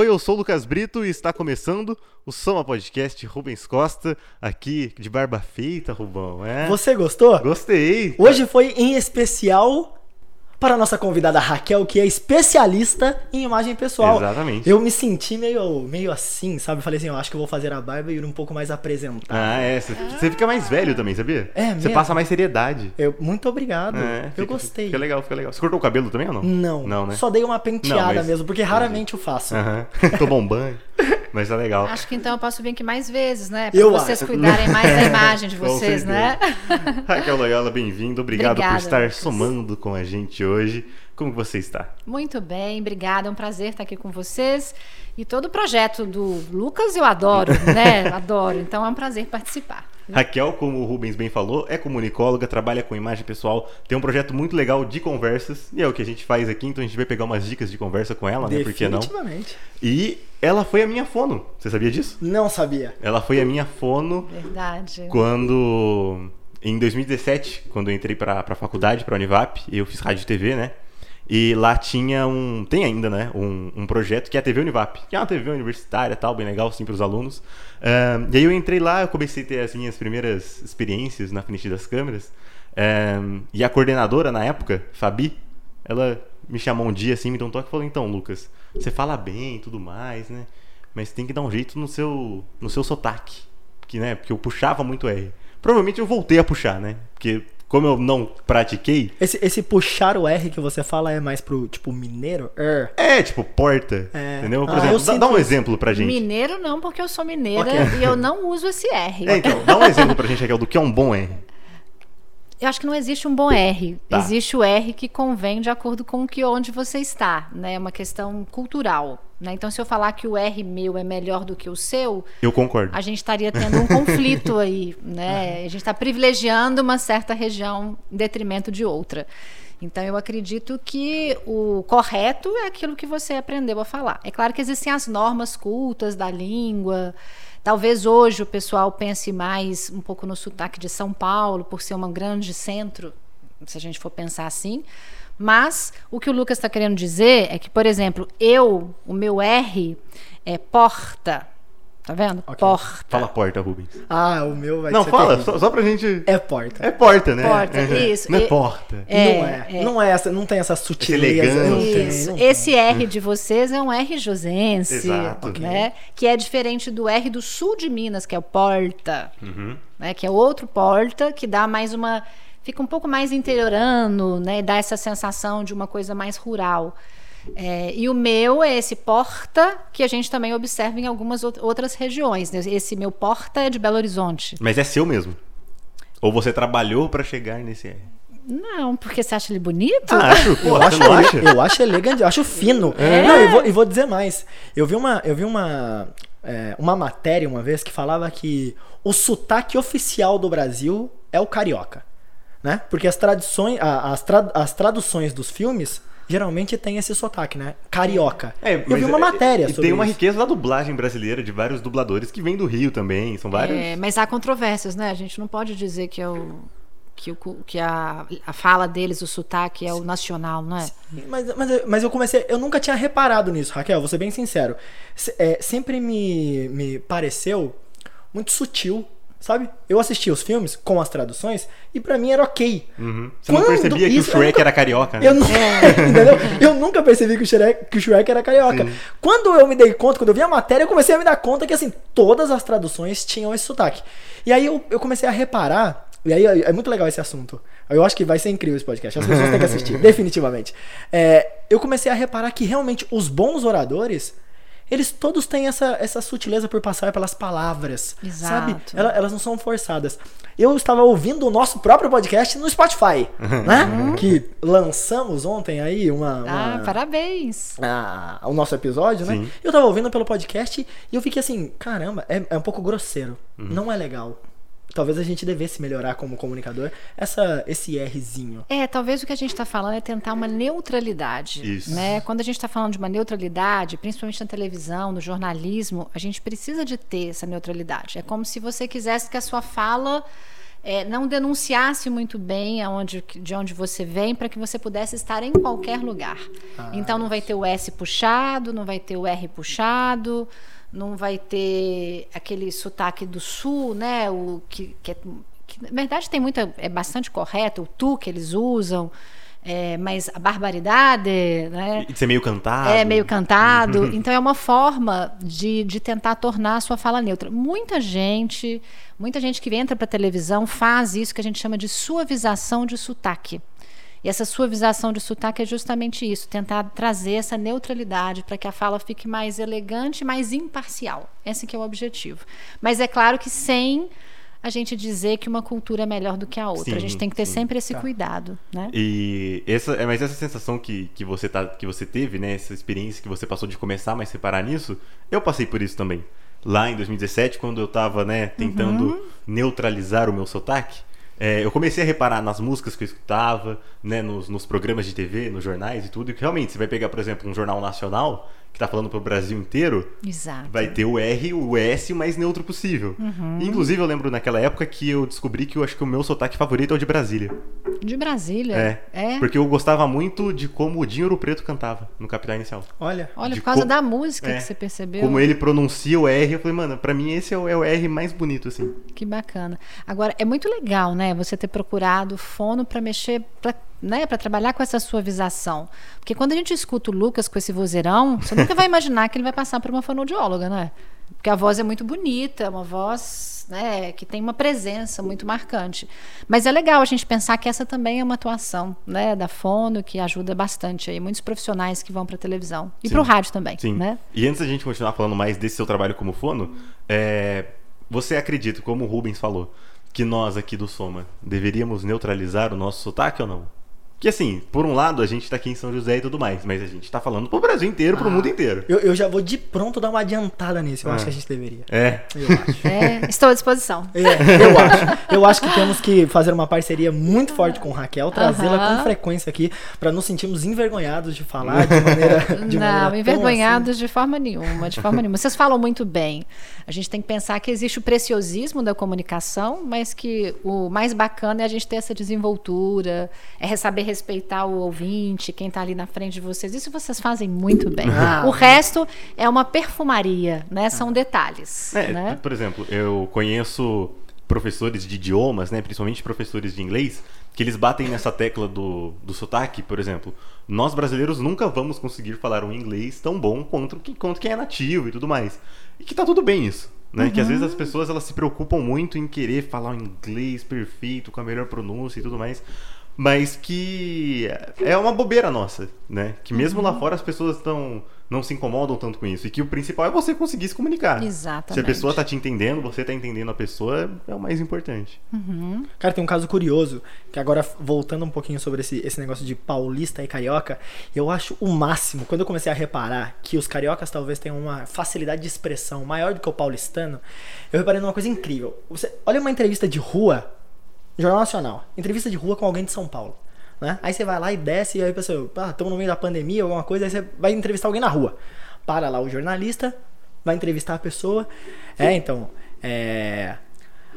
Oi, eu sou o Lucas Brito e está começando o Soma Podcast Rubens Costa, aqui de barba feita, Rubão. É? Você gostou? Gostei. Hoje foi em especial para a nossa convidada Raquel, que é especialista em imagem pessoal. Exatamente. Eu me senti meio, meio assim, sabe? Falei assim, eu acho que eu vou fazer a barba e ir um pouco mais apresentar. Ah, é. Você fica mais velho também, sabia? É Você mesmo? passa mais seriedade. Eu, muito obrigado. É, eu fica- gostei. Fica legal, fica legal. Você cortou o cabelo também ou não? Não, Não, né? só dei uma penteada Não, mas- mesmo, porque raramente eu faço. Aham. Tomou um banho. Mas tá legal. Acho que então eu posso vir aqui mais vezes, né? Pra Eu vocês acho. cuidarem mais da imagem de vocês, né? Raquel Loyola, bem-vindo. Obrigado Obrigada, por estar Lucas. somando com a gente hoje. Como você está? Muito bem, obrigada. É um prazer estar aqui com vocês. E todo o projeto do Lucas eu adoro, né? Adoro. Então é um prazer participar. Raquel, como o Rubens bem falou, é comunicóloga, trabalha com imagem pessoal, tem um projeto muito legal de conversas, e é o que a gente faz aqui, então a gente vai pegar umas dicas de conversa com ela, né? Por que não? Definitivamente. E ela foi a minha fono. Você sabia disso? Não sabia. Ela foi a minha fono Verdade. quando. Em 2017, quando eu entrei pra, pra faculdade, pra Univap, eu fiz rádio e TV, né? E lá tinha um. Tem ainda, né? Um, um projeto que é a TV Univap, que é uma TV universitária tal, bem legal, sim, pros alunos. Ahn, e aí eu entrei lá, eu comecei a ter as minhas primeiras experiências na frente das câmeras. Ahn, e a coordenadora na época, Fabi, ela me chamou um dia assim, me deu um toque e falou: Então, Lucas, você fala bem e tudo mais, né? Mas tem que dar um jeito no seu, no seu sotaque. Que, né? Porque eu puxava muito R. Provavelmente eu voltei a puxar, né? Porque como eu não pratiquei, Esse, esse puxar o R que você fala é mais pro, tipo, mineiro? Er. é tipo porta. É. Entendeu? Por Ah, exemplo, dá, dá um exemplo pra gente. Mineiro não, porque eu sou mineira Ok. e eu não uso esse R. É, então, dá um exemplo pra gente, Raquel, do que é um bom R. Eu acho que não existe um bom R. Tá. Existe o R que convém de acordo com o que onde você está, né? É uma questão cultural, né? Então se eu falar que o R meu é melhor do que o seu, Eu concordo. a gente estaria tendo um conflito aí, né? A gente está privilegiando uma certa região em detrimento de outra. Então eu acredito que o correto é aquilo que você aprendeu a falar. É claro que existem as normas cultas da língua. Talvez hoje o pessoal pense mais um pouco no sotaque de São Paulo, por ser um grande centro, se a gente for pensar assim. Mas o que o Lucas está querendo dizer é que, por exemplo, eu, o meu R é porta. Tá vendo? Ok. Porta. Fala porta, Rubens. Ah, o meu vai não, ser fala, terrível. só, só pra gente. É porta. É porta, né? Porta, Uhum. isso. Não é E- porta. É, não é. é. Não é essa, não tem essa sutileza. elegância. Não tem, Isso. não tem. Esse R de vocês é um R josense, Exato. né? Que é diferente do R do sul de Minas, que é o porta, Uhum. né? Que é outro porta que dá mais uma fica um pouco mais interiorano, né? Dá essa sensação de uma coisa mais rural. É, e o meu é esse porta que a gente também observa em algumas out- outras regiões. né? Esse meu porta é de Belo Horizonte. Mas é seu mesmo. Ou você trabalhou pra chegar nesse? Não, porque você acha ele bonito? Ah, acho, pô, Eu acho, acha? eu acho elegante, eu acho fino. É? Não, e vou, e vou dizer mais. Eu vi uma, eu vi uma, é, uma matéria uma vez que falava que o sotaque oficial do Brasil é o carioca. Né? Porque as, tradições, a- as, tra- as traduções dos filmes geralmente tem esse sotaque, né? Carioca. É, eu vi uma é- matéria e sobre tem uma isso. riqueza da dublagem brasileira de vários dubladores que vêm do Rio também. São vários. É, mas há controvérsias, né? A gente não pode dizer que é o que, o, que a, a fala deles, o sotaque é o nacional, não é? Mas, mas, eu- mas eu comecei. Eu nunca tinha reparado nisso, Raquel, vou ser bem sincero. É, sempre me, me pareceu muito sutil, sabe? Eu assistia os filmes com as traduções e pra mim era ok. Uhum. Você não Quando percebia que isso- o eu Shrek nunca- era carioca, né? Eu, nu- entendeu? eu nunca percebi que o, Shrek, que o Shrek era carioca. Sim. Quando eu me dei conta, quando eu vi a matéria, eu comecei a me dar conta que assim, todas as traduções tinham esse sotaque. E aí eu, eu comecei a reparar, e aí é é muito legal esse assunto. Eu acho que vai ser incrível esse podcast. As pessoas têm que assistir, definitivamente. É, eu comecei a reparar que realmente os bons oradores. Eles todos têm essa, essa sutileza por passar pelas palavras. Sabe? Exato. Ela- elas não são forçadas. Eu estava ouvindo o nosso próprio podcast no Spotify, né? Que lançamos ontem aí uma. Ah, uma- parabéns. a- o nosso episódio, né? Sim. Eu tava ouvindo pelo podcast e eu fiquei assim, caramba, é, é um pouco grosseiro. Uhum. Não é legal. Talvez a gente devesse melhorar como comunicador essa, esse Rzinho. É, talvez o que a gente está falando é tentar uma neutralidade. Isso. Né? Quando a gente está falando de uma neutralidade, principalmente na televisão, no jornalismo, a gente precisa de ter essa neutralidade. É como se você quisesse que a sua fala é, não denunciasse muito bem aonde, de onde você vem para que você pudesse estar em qualquer lugar. Ah, então não vai ter o S puxado, não vai ter o R puxado, não vai ter aquele sotaque do sul, né? O que, que, é, que na verdade tem muita é bastante correto o tu que eles usam. É, mas a barbaridade, né? De ser meio cantado. É meio cantado. então é uma forma de, de tentar tornar a sua fala neutra. Muita gente, muita gente que entra para televisão faz isso que a gente chama de suavização de sotaque. E essa suavização de sotaque é justamente isso, tentar trazer essa neutralidade para que a fala fique mais elegante, mais imparcial. Esse que é o objetivo. Mas é claro que sem a gente dizer que uma cultura é melhor do que a outra. Sim, a gente tem que ter sim. sempre esse Tá. cuidado, né? E essa, é, mas essa sensação que, que, você tá, que você teve, né? Essa experiência que você passou de começar mais separar nisso, eu passei por isso também. Lá em 2017, quando eu tava, né, tentando Uhum. neutralizar o meu sotaque, é, eu comecei a reparar nas músicas que eu escutava, né, nos, nos programas de TV, nos jornais e tudo, e que realmente, você vai pegar, por exemplo, um jornal nacional tá falando pro Brasil inteiro, Exato. vai ter o R, o S o mais neutro possível. Uhum. Inclusive, eu lembro naquela época que eu descobri que eu acho que o meu sotaque favorito é o de Brasília. De Brasília. É. É. Porque eu gostava muito de como o Dinho Ouro Preto cantava no Capital Inicial. Olha. Olha, de por causa co- da música É. que você percebeu. Como ele pronuncia o R, eu falei, mano, pra mim esse é o, é o R mais bonito, assim. Que bacana. Agora, é muito legal, né? Você ter procurado fono para mexer, pra, né? Para trabalhar com essa suavização. Porque quando a gente escuta o Lucas com esse vozeirão, você nunca vai imaginar que ele vai passar por uma fonoaudióloga, né? Porque a voz é muito bonita, é uma voz né, que tem uma presença muito marcante. Mas é legal a gente pensar que essa também é uma atuação né, da fono que ajuda bastante aí. Muitos profissionais que vão para televisão. E para o rádio também, Sim. né? E antes da gente continuar falando mais desse seu trabalho como fono, é, você acredita, como o Rubens falou, que nós aqui do Soma deveríamos neutralizar o nosso sotaque ou não? Que assim, por um lado a gente tá aqui em São José e tudo mais, mas a gente tá falando pro Brasil inteiro, pro Ah. mundo inteiro. Eu, eu já vou de pronto dar uma adiantada nisso. Eu Ah. acho que a gente deveria. É. Eu acho. É, estou à disposição. É, eu acho. Eu acho que temos que fazer uma parceria muito forte com Raquel, trazê-la Aham. com frequência aqui, pra nos sentirmos envergonhados de falar de maneira. De não, maneira envergonhados de forma nenhuma, de forma nenhuma. Vocês falam muito bem. A gente tem que pensar que existe o preciosismo da comunicação, mas que o mais bacana é a gente ter essa desenvoltura, é saber respeitar o ouvinte, quem está ali na frente de vocês. Isso vocês fazem muito bem. Ah. O resto é uma perfumaria, né? São detalhes, É, né? Por exemplo, eu conheço professores de idiomas, né, principalmente professores de inglês, que eles batem nessa tecla do, do sotaque, por exemplo. Nós brasileiros nunca vamos conseguir falar um inglês tão bom quanto, quanto quem é nativo e tudo mais. E que tá tudo bem isso. Né? Que às vezes as pessoas elas se preocupam muito em querer falar um inglês perfeito, com a melhor pronúncia e tudo mais. Mas que é uma bobeira nossa, né? Que mesmo lá fora as pessoas estão não se incomodam tanto com isso. E que o principal é você conseguir se comunicar. Exatamente. Se a pessoa tá te entendendo, você tá entendendo a pessoa, é o mais importante. Cara, tem um caso curioso, que agora voltando um pouquinho sobre esse, esse negócio de paulista e carioca, eu acho o máximo, quando eu comecei a reparar que os cariocas talvez tenham uma facilidade de expressão maior do que o paulistano, eu reparei numa coisa incrível. Você olha uma entrevista de rua, Jornal Nacional, entrevista de rua com alguém de São Paulo. Né? Aí você vai lá e desce, e aí pensa, ah, estamos no meio da pandemia, alguma coisa, aí você vai entrevistar alguém na rua. Para lá o jornalista, vai entrevistar a pessoa. É, então, é.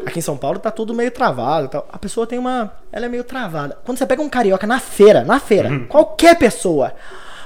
Aqui em São Paulo tá tudo meio travado. Tal. A pessoa tem uma. Ela é meio travada. Quando você pega um carioca na feira, na feira, qualquer pessoa.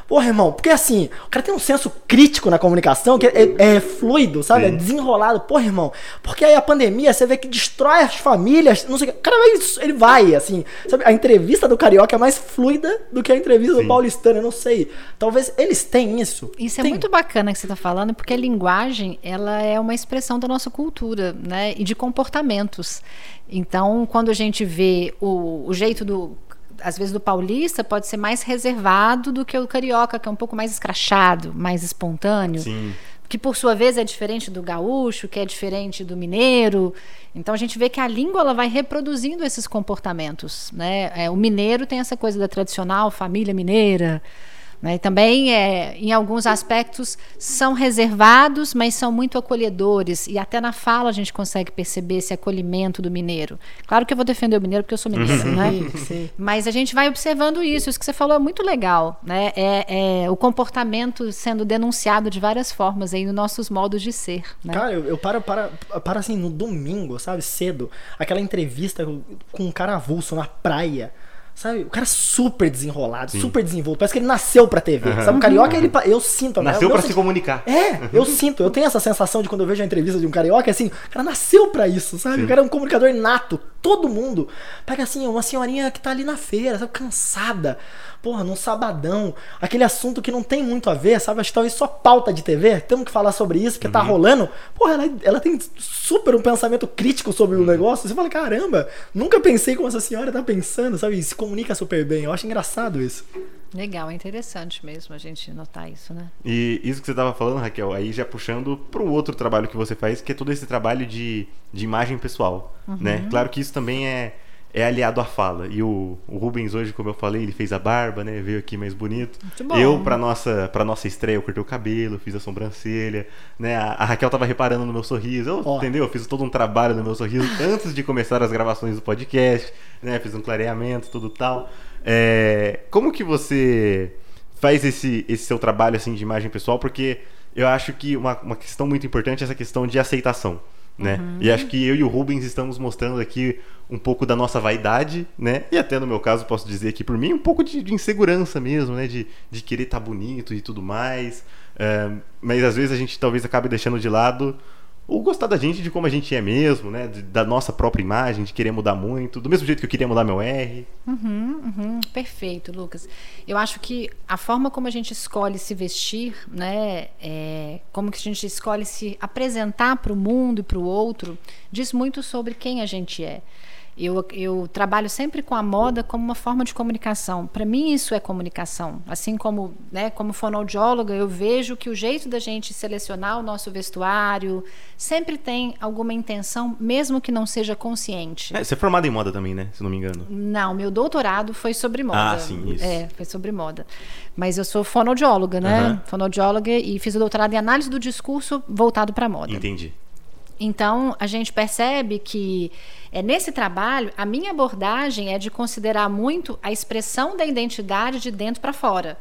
Porra, irmão, porque assim, o cara tem um senso crítico na comunicação que é, é fluido, sabe? É Sim. desenrolado. Porra, irmão, porque aí a pandemia você vê que destrói as famílias, não sei o que. O cara vai, ele vai, assim, sabe? A entrevista do carioca é mais fluida do que a entrevista Sim. do paulistano, eu não sei. Talvez eles tenham isso. Isso é Tem. muito bacana que você está falando, porque a linguagem ela é uma expressão da nossa cultura, né? E de comportamentos. Então, quando a gente vê o, o jeito do às vezes do paulista pode ser mais reservado do que o carioca, que é um pouco mais escrachado, mais espontâneo Sim. que por sua vez é diferente do gaúcho, que é diferente do mineiro. Então a gente vê que a língua ela vai reproduzindo esses comportamentos, né? É, o mineiro tem essa coisa da tradicional família mineira. Né? E também, é, em alguns aspectos, são reservados, mas são muito acolhedores. E até na fala a gente consegue perceber esse acolhimento do mineiro. Claro que eu vou defender o mineiro porque eu sou mineira, né? sim. Mas a gente vai observando isso. Isso que você falou é muito legal. Né? É, é o comportamento sendo denunciado de várias formas aí nos nossos modos de ser. Né? Cara, eu, eu paro, para, para assim, no domingo, sabe, cedo, aquela entrevista com um cara avulso na praia. Sabe? O cara super desenrolado, Sim. super desenvolto. Parece que ele nasceu pra TV. Sabe? O carioca, ele, pa- eu sinto. né? Nasceu Eu pra se comunicar. É, eu sinto, eu tenho essa sensação de quando eu vejo a entrevista de um carioca, assim, o cara nasceu pra isso, sabe? Sim. O cara é um comunicador nato. Todo mundo pega assim, uma senhorinha que tá ali na feira, sabe, cansada. Porra, num sabadão. Aquele assunto que não tem muito a ver, sabe? Acho que talvez só pauta de TV. Temos que falar sobre isso, porque tá rolando. Porra, ela, ela tem super um pensamento crítico sobre o negócio. Você fala, caramba, nunca pensei como essa senhora tá pensando, sabe? E se comunica super bem. Eu acho engraçado isso. Legal, é interessante mesmo a gente notar isso, né? E isso que você estava falando, Raquel, aí já puxando para o outro trabalho que você faz, que é todo esse trabalho de, de imagem pessoal, né? Claro que isso também é, é aliado à fala. E o, o Rubens hoje, como eu falei, ele fez a barba, né? Veio aqui mais bonito. Eu, para nossa para nossa estreia, eu cortei o cabelo, fiz a sobrancelha, né? A, a Raquel tava reparando no meu sorriso, eu, entendeu? Eu fiz todo um trabalho no meu sorriso antes de começar as gravações do podcast, né? Fiz um clareamento, tudo tal. É, como que você faz esse, esse seu trabalho assim de imagem pessoal? Porque eu acho que uma, uma questão muito importante é essa questão de aceitação. Né? E acho que eu e o Rubens estamos mostrando aqui um pouco da nossa vaidade, né? E até no meu caso posso dizer aqui por mim um pouco de, de insegurança mesmo, né? De, de querer estar bonito e tudo mais. É, mas às vezes a gente talvez acabe deixando de lado o gostar da gente de como a gente é mesmo, né? Da nossa própria imagem, de querer mudar muito, do mesmo jeito que eu queria mudar meu R. Uhum, uhum, perfeito, Lucas. Eu acho que a forma como a gente escolhe se vestir, né, é, como que a gente escolhe se apresentar para o mundo e para o outro, diz muito sobre quem a gente é. Eu, eu trabalho sempre com a moda como uma forma de comunicação. Para mim, isso é comunicação. Assim como, né, como fonoaudióloga, eu vejo que o jeito da gente selecionar o nosso vestuário sempre tem alguma intenção, mesmo que não seja consciente. É, você é formado em moda também, né? Se não me engano. Não, meu doutorado foi sobre moda. Ah, sim, isso. É, foi sobre moda. Mas eu sou fonoaudióloga, né? Aham. Fonoaudióloga e fiz o doutorado em análise do discurso voltado para moda. Entendi. Então, a gente percebe que é nesse trabalho, a minha abordagem é de considerar muito a expressão da identidade de dentro para fora.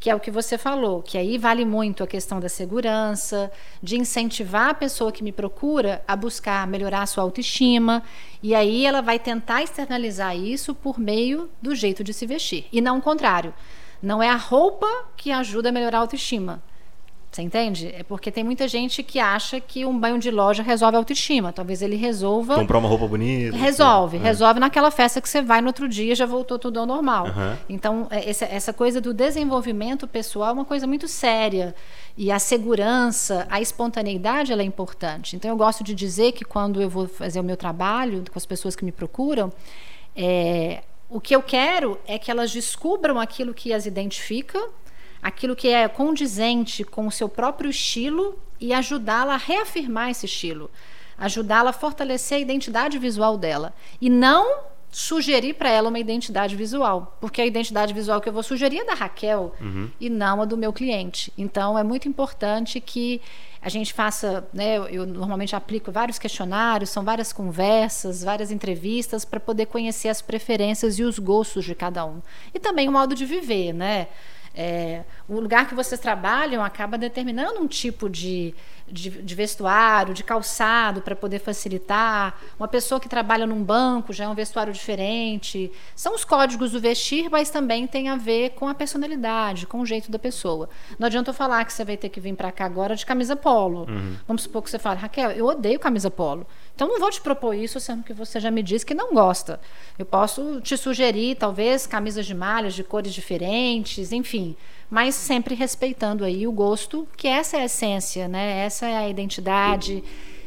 Que é o que você falou, que aí vale muito a questão da segurança, de incentivar a pessoa que me procura a buscar melhorar a sua autoestima. E aí ela vai tentar externalizar isso por meio do jeito de se vestir. E não o contrário. Não é a roupa que ajuda a melhorar a autoestima. Você entende? É porque tem muita gente que acha que um banho de loja resolve a autoestima. Talvez ele resolva. Comprar uma roupa bonita. Resolve, É. resolve naquela festa que você vai no outro dia já voltou tudo ao normal. Aham. Então, é, essa, essa coisa do desenvolvimento pessoal é uma coisa muito séria. E a segurança, a espontaneidade, ela é importante. Então, eu gosto de dizer que quando eu vou fazer o meu trabalho com as pessoas que me procuram, é, o que eu quero é que elas descubram aquilo que as identifica, aquilo que é condizente com o seu próprio estilo e ajudá-la a reafirmar esse estilo, ajudá-la a fortalecer a identidade visual dela e não sugerir para ela uma identidade visual, porque a identidade visual que eu vou sugerir é da Raquel e não a do meu cliente. Então é muito importante que a gente faça, né, eu normalmente aplico vários questionários, são várias conversas, várias entrevistas para poder conhecer as preferências e os gostos de cada um. E também o modo de viver, né? É, o lugar que vocês trabalham acaba determinando um tipo de, de, de vestuário, de calçado para poder facilitar. Uma pessoa que trabalha num banco já é um vestuário diferente. São os códigos do vestir, mas também tem a ver com a personalidade, com o jeito da pessoa. Não adianta eu falar que você vai ter que vir para cá agora de camisa polo. Vamos supor que você fale, Raquel, eu odeio camisa polo. Então não vou te propor isso, sendo que você já me disse que não gosta. Eu posso te sugerir, talvez, camisas de malhas de cores diferentes, enfim, mas sempre respeitando aí o gosto, que essa é a essência, né? Essa é a identidade.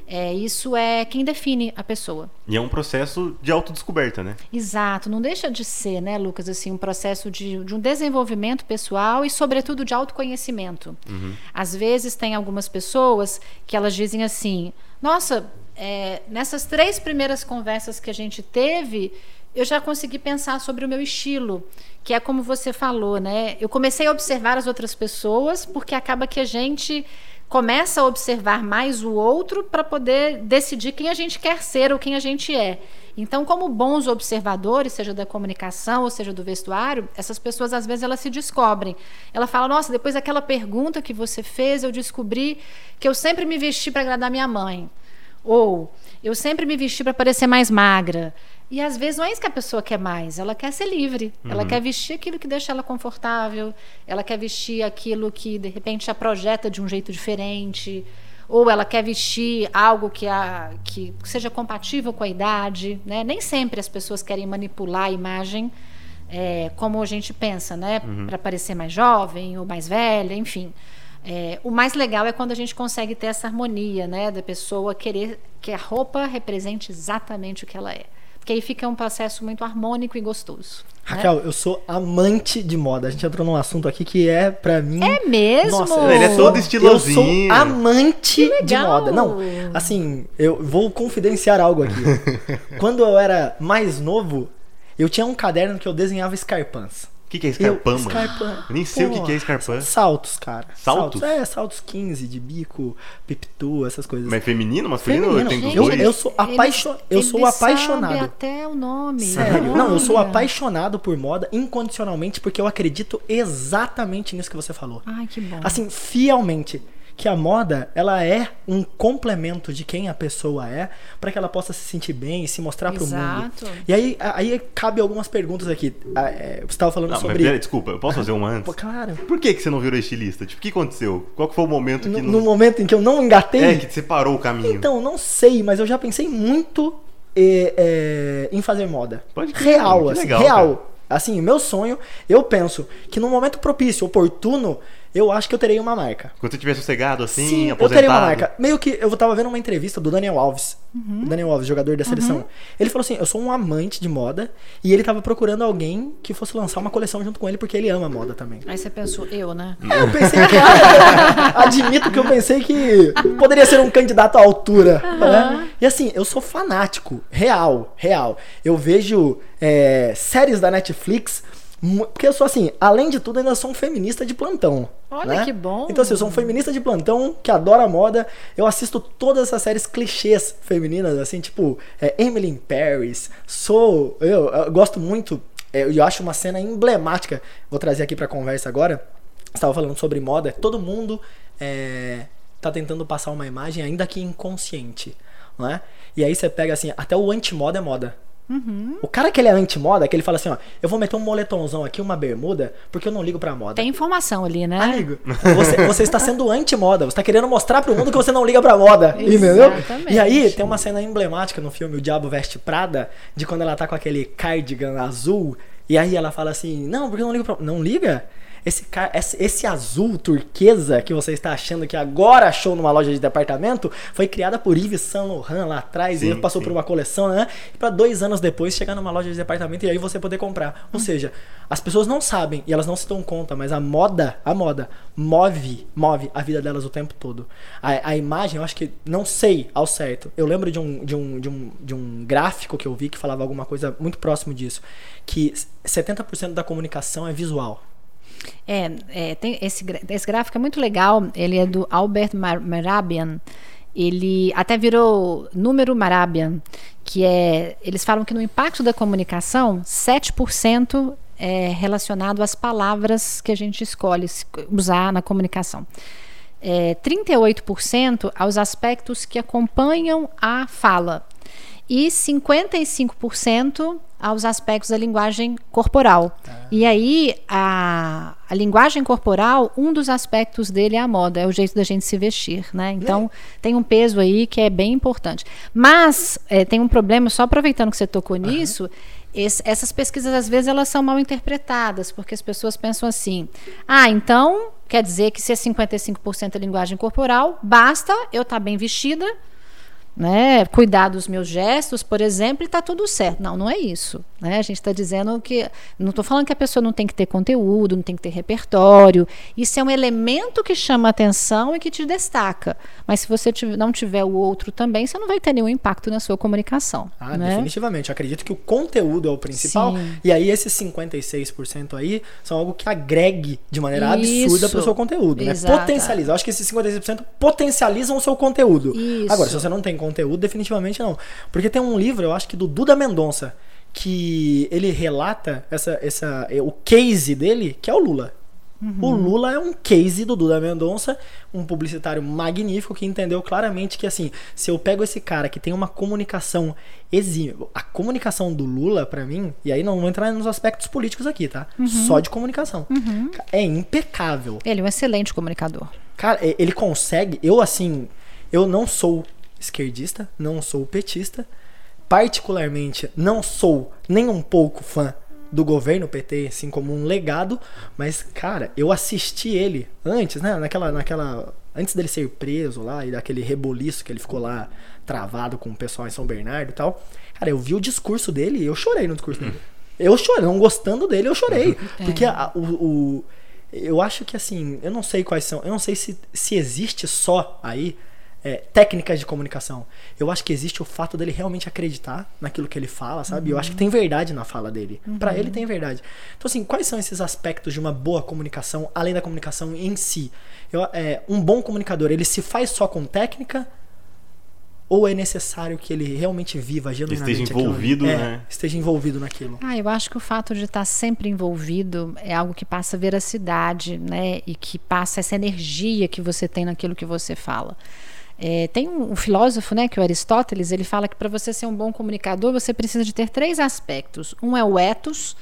É, isso é quem define a pessoa. E é um processo de autodescoberta, né? Exato, não deixa de ser, né, Lucas, assim, um processo de, de um desenvolvimento pessoal e, sobretudo, de autoconhecimento. Às vezes tem algumas pessoas que elas dizem assim, nossa, é, nessas três primeiras conversas que a gente teve, eu já consegui pensar sobre o meu estilo, que é como você falou, né? Eu comecei a observar as outras pessoas, porque acaba que a gente começa a observar mais o outro para poder decidir quem a gente quer ser ou quem a gente é. Então, como bons observadores, seja da comunicação ou seja do vestuário, essas pessoas às vezes elas se descobrem. Ela fala: "Nossa, depois daquela pergunta que você fez, eu descobri que eu sempre me vesti para agradar minha mãe." Ou eu sempre me vesti para parecer mais magra. E às vezes não é isso que a pessoa quer mais, ela quer ser livre, uhum. ela quer vestir aquilo que deixa ela confortável, ela quer vestir aquilo que de repente a projeta de um jeito diferente, ou ela quer vestir algo que, a, que seja compatível com a idade. Né? Nem sempre as pessoas querem manipular a imagem é, como a gente pensa, né? Uhum. para parecer mais jovem ou mais velha, enfim. É, o mais legal é quando a gente consegue ter essa harmonia, né, da pessoa querer que a roupa represente exatamente o que ela é. Porque aí fica um processo muito harmônico e gostoso. Né? Raquel, né? eu sou amante de moda. A gente entrou num assunto aqui que é, para mim. É mesmo? Nossa, ele é todo estilosinho. Eu sou amante de moda. Não, assim, eu vou confidenciar algo aqui. Quando eu era mais novo, eu tinha um caderno que eu desenhava escarpãs. O que, que é Scarpan, mano? Nem sei Pô, o que, que é Scarpan. Saltos, cara. Saltos? saltos? É, saltos 15, de bico, pipitu, essas coisas. Mas feminino, masculino? Feminino. Tem eu, eu sou, apaixo... eu sou apaixonado. até o nome. Sério? Não, eu sou apaixonado por moda incondicionalmente porque eu acredito exatamente nisso que você falou. Ai, que bom. Assim, fielmente que a moda ela é um complemento de quem a pessoa é para que ela possa se sentir bem e se mostrar para o mundo. E aí, aí cabe algumas perguntas aqui. É, você estava falando Não, sobre. Mas, pera, desculpa, eu posso fazer uma antes? Pô, claro. Por que, que você não virou estilista? Tipo, o que aconteceu? Qual que foi o momento que. No, no momento em que eu não engatei? É, que você parou o caminho. Então, não sei, mas eu já pensei muito é, é, em fazer moda. Pode Real, assim, legal, real. Cara. Assim, meu sonho, eu penso que no momento propício, oportuno, eu acho que eu terei uma marca. Quando você estiver sossegado assim, Sim, aposentado. eu terei uma marca. Meio que eu tava vendo uma entrevista do Daniel Alves. Uhum. Daniel Alves, jogador da seleção. Uhum. Ele falou assim: "Eu sou um amante de moda e ele tava procurando alguém que fosse lançar uma coleção junto com ele porque ele ama moda também". Aí você pensou, eu, né? É, eu pensei que admito que eu pensei que poderia ser um candidato à altura, uhum. né? E assim, eu sou fanático, real, real. Eu vejo é, séries da Netflix porque eu sou assim, além de tudo, ainda sou um feminista de plantão. Olha né? que bom. Então, assim, eu sou um feminista de plantão que adora moda. Eu assisto todas essas séries clichês femininas, assim, tipo é, Emily in Paris. Sou. Eu, eu gosto muito. É, eu acho uma cena emblemática. Vou trazer aqui pra conversa agora. Estava falando sobre moda. Todo mundo é, tá tentando passar uma imagem, ainda que inconsciente. Não é? E aí você pega assim, até o anti-moda é moda. Uhum. O cara que ele é anti-moda, que ele fala assim, ó, eu vou meter um moletomzão aqui, uma bermuda, porque eu não ligo pra moda. Tem informação ali, né? Amigo, você, você está sendo anti-moda, você está querendo mostrar pro mundo que você não liga pra moda, entendeu? E aí, tem uma cena emblemática no filme O Diabo Veste Prada, de quando ela tá com aquele cardigan azul, e aí ela fala assim, não, porque eu não ligo pra... Não liga? Esse, esse, azul turquesa que você está achando que agora achou numa loja de departamento foi criada por Yves Saint Laurent lá atrás sim, e passou sim. por uma coleção, né? E para dois anos depois chegar numa loja de departamento e aí você poder comprar. Ou hum. seja, as pessoas não sabem e elas não se dão conta, mas a moda, a moda move, move a vida delas o tempo todo. A, a imagem, eu acho que não sei ao certo. Eu lembro de um, de um, de um, de um gráfico que eu vi que falava alguma coisa muito próximo disso, que 70% da comunicação é visual. É, é tem esse, esse gráfico é muito legal. Ele é do Albert Marabian. Ele até virou número Marabian, que é. Eles falam que no impacto da comunicação, 7% é relacionado às palavras que a gente escolhe usar na comunicação. É, 38% aos aspectos que acompanham a fala e 55% aos aspectos da linguagem corporal. Ah. E aí, a, a linguagem corporal, um dos aspectos dele é a moda, é o jeito da gente se vestir, né? Então, é. tem um peso aí que é bem importante. Mas, é, tem um problema, só aproveitando que você tocou nisso, esse, essas pesquisas, às vezes, elas são mal interpretadas, porque as pessoas pensam assim, ah, então, quer dizer que se é 55% é linguagem corporal, basta eu estar tá bem vestida, né, cuidar dos meus gestos, por exemplo, e está tudo certo. Não, não é isso. Né? A gente está dizendo que. Não estou falando que a pessoa não tem que ter conteúdo, não tem que ter repertório. Isso é um elemento que chama atenção e que te destaca. Mas se você não tiver o outro também, você não vai ter nenhum impacto na sua comunicação. Ah, né? definitivamente. Eu acredito que o conteúdo é o principal. Sim. E aí, esses 56% aí são algo que agregue de maneira Isso. absurda para o seu conteúdo. Né? Potencializa. Eu acho que esses 56% potencializam o seu conteúdo. Isso. Agora, se você não tem conteúdo, definitivamente não. Porque tem um livro, eu acho que do Duda Mendonça, que ele relata essa, essa, o case dele, que é o Lula. O Lula é um case do Duda Mendonça, um publicitário magnífico que entendeu claramente que assim, se eu pego esse cara que tem uma comunicação exímia, a comunicação do Lula pra mim, e aí não vou entrar nos aspectos políticos aqui, tá? Só de comunicação. É impecável. Ele é um excelente comunicador. Cara, ele consegue. Eu, assim, eu não sou esquerdista, não sou petista. Particularmente, não sou nem um pouco fã do governo PT, assim como um legado. Mas, cara, eu assisti ele antes, né? Naquela. naquela antes dele ser preso lá e daquele reboliço que ele ficou lá travado com o pessoal em São Bernardo e tal. Cara, eu vi o discurso dele e eu chorei no discurso dele. Eu chorei, não gostando dele, eu chorei. Porque a- o, o- eu acho que assim, eu não sei quais são, eu não sei se, se existe só aí é, técnicas de comunicação. Eu acho que existe o fato dele realmente acreditar naquilo que ele fala, sabe? Eu acho que tem verdade na fala dele. Pra ele tem verdade. Então assim, quais são esses aspectos de uma boa comunicação, além da comunicação em si? Eu, é, um bom comunicador, ele se faz só com técnica? Ou é necessário que ele realmente viva genuinamente Esteja aquilo envolvido, É, né? Esteja envolvido naquilo. Ah, eu acho que o fato de estar sempre envolvido é algo que passa veracidade, né? E que passa essa energia que você tem naquilo que você fala. É, tem um, um filósofo, né, que é o Aristóteles, ele fala que para você ser um bom comunicador, você precisa de ter três aspectos. Um é o ethos.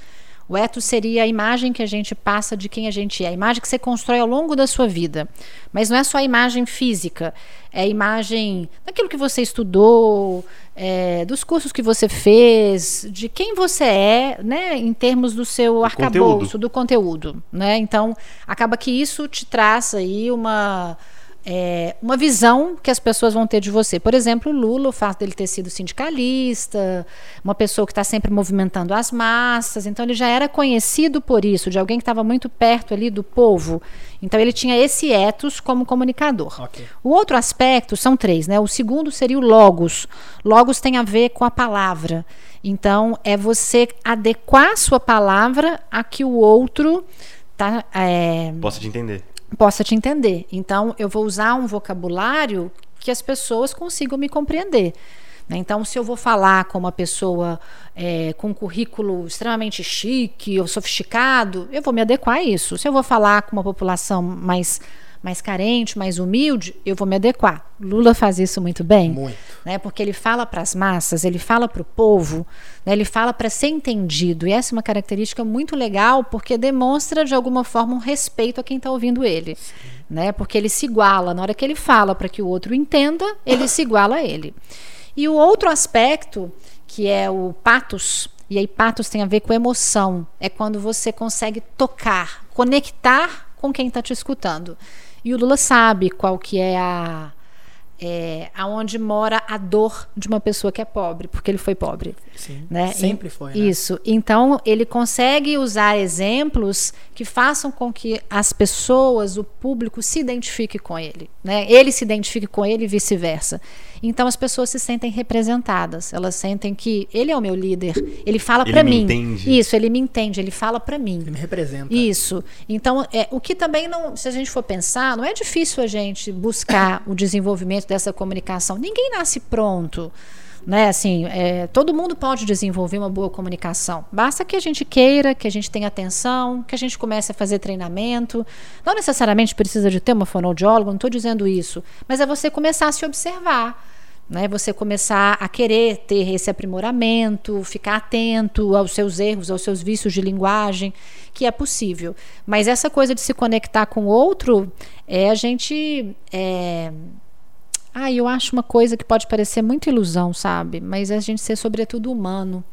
O ethos seria a imagem que a gente passa de quem a gente é, a imagem que você constrói ao longo da sua vida. Mas não é só a imagem física, é a imagem daquilo que você estudou, é, dos cursos que você fez, de quem você é, né, em termos do seu arcabouço, conteúdo. do conteúdo, né? Então, acaba que isso te traz aí uma é, uma visão que as pessoas vão ter de você. Por exemplo, o Lula, o fato dele ter sido sindicalista, uma pessoa que está sempre movimentando as massas, então ele já era conhecido por isso, de alguém que estava muito perto ali do povo. Então ele tinha esse ethos como comunicador. Ok. O outro aspecto são três, né? O segundo seria o logos. Logos tem a ver com a palavra. Então é você adequar a sua palavra a que o outro tá, é, Posso te entender. Possa te entender. Então, eu vou usar um vocabulário que as pessoas consigam me compreender. né? Então, se eu vou falar com uma pessoa é, com um currículo extremamente chique ou sofisticado, eu vou me adequar a isso. Se eu vou falar com uma população mais, mais carente, mais humilde, eu vou me adequar. Lula faz isso muito bem Muito. né? Porque ele fala para as massas, ele fala para o povo, né? ele fala para ser entendido. E essa é uma característica muito legal porque demonstra de alguma forma um respeito a quem está ouvindo ele, né? Porque ele se iguala na hora que ele fala para que o outro entenda, ele se iguala a ele. E o outro aspecto que é o patos e aí patos tem a ver com emoção, é quando você consegue tocar, conectar com quem está te escutando. E o Lula sabe qual que é a é, aonde mora a dor de uma pessoa que é pobre, porque ele foi pobre. Sim. Né? Sempre foi. Né? Isso. Então, ele consegue usar exemplos que façam com que as pessoas, o público, se identifique com ele. Né? Ele se identifique com ele e vice-versa. Então, as pessoas se sentem representadas. Elas sentem que ele é o meu líder. Ele fala Ele para me mim. entende. Isso, ele me entende. Ele fala para mim. Ele me representa. Isso. Então, é, o que também não, se a gente for pensar, não é difícil a gente buscar o desenvolvimento dessa comunicação. Ninguém nasce pronto. Né? Assim, é, todo mundo pode desenvolver uma boa comunicação. Basta que a gente queira, que a gente tenha atenção, que a gente comece a fazer treinamento. Não necessariamente precisa de ter uma fonoaudióloga, não estou dizendo isso. Mas é você começar a se observar né? Você começar a querer ter esse aprimoramento, ficar atento aos seus erros, aos seus vícios de linguagem, que é possível. Mas essa coisa de se conectar com o outro é a gente. É... Ah, eu acho uma coisa que pode parecer muito ilusão, sabe? Mas é a gente ser sobretudo humano.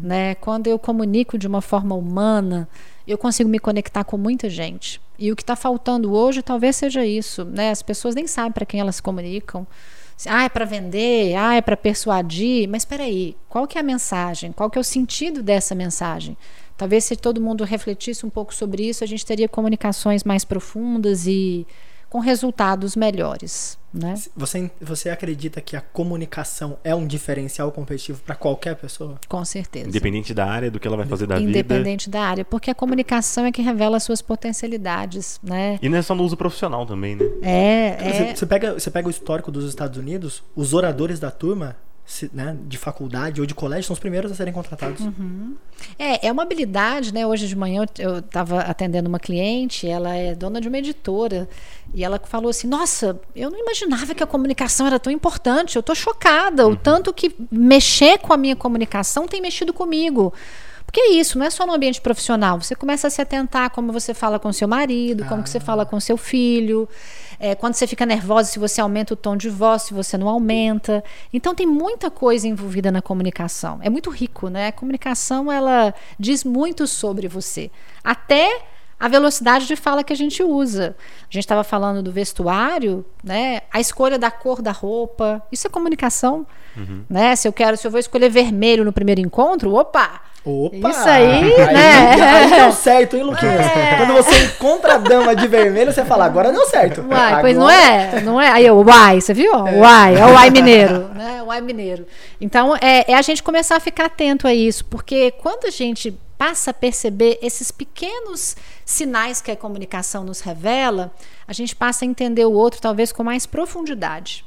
Né? Quando eu comunico de uma forma humana, eu consigo me conectar com muita gente. E o que está faltando hoje talvez seja isso. Né? As pessoas nem sabem para quem elas se comunicam. Ah, é para vender, ah, é para persuadir, mas espera aí, qual que é a mensagem? Qual que é o sentido dessa mensagem? Talvez se todo mundo refletisse um pouco sobre isso, a gente teria comunicações mais profundas e com resultados melhores. Né? Você, você acredita que a comunicação é um diferencial competitivo para qualquer pessoa? Com certeza. Independente da área, do que ela vai fazer da Independente vida. Independente da área, porque a comunicação é que revela as suas potencialidades, né? E não é só no uso profissional também, né? É, você, é... Você, pega, você pega o histórico dos Estados Unidos, os oradores da turma né, de faculdade ou de colégio são os primeiros a serem contratados. Uhum. É, é uma habilidade, né? Hoje de manhã eu estava atendendo uma cliente, ela é dona de uma editora, e ela falou assim: Nossa, eu não imaginava que a comunicação era tão importante, eu estou chocada, uhum. o tanto que mexer com a minha comunicação tem mexido comigo. Porque é isso, não é só no ambiente profissional. Você começa a se atentar como você fala com seu marido, ah. como que você fala com seu filho. É, quando você fica nervosa, se você aumenta o tom de voz, se você não aumenta. Então tem muita coisa envolvida na comunicação. É muito rico, né? A comunicação ela diz muito sobre você. Até a velocidade de fala que a gente usa. A gente estava falando do vestuário, né? A escolha da cor da roupa, isso é comunicação, uhum. né? Se eu quero, se eu vou escolher vermelho no primeiro encontro, opa, Opa! Isso aí, aí né? Aí deu certo, hein, Luquinhas? É. Quando você encontra a dama de vermelho, você fala, agora deu certo. Uai, agora... pois não é? Não é? Aí o uai, você viu? É. Uai, é o uai mineiro, né? O uai mineiro. Então, é, é a gente começar a ficar atento a isso, porque quando a gente passa a perceber esses pequenos sinais que a comunicação nos revela, a gente passa a entender o outro talvez com mais profundidade.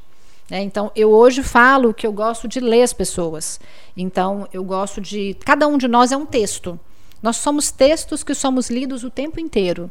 Né? Então, eu hoje falo que eu gosto de ler as pessoas. Então, eu gosto de. Cada um de nós é um texto. Nós somos textos que somos lidos o tempo inteiro.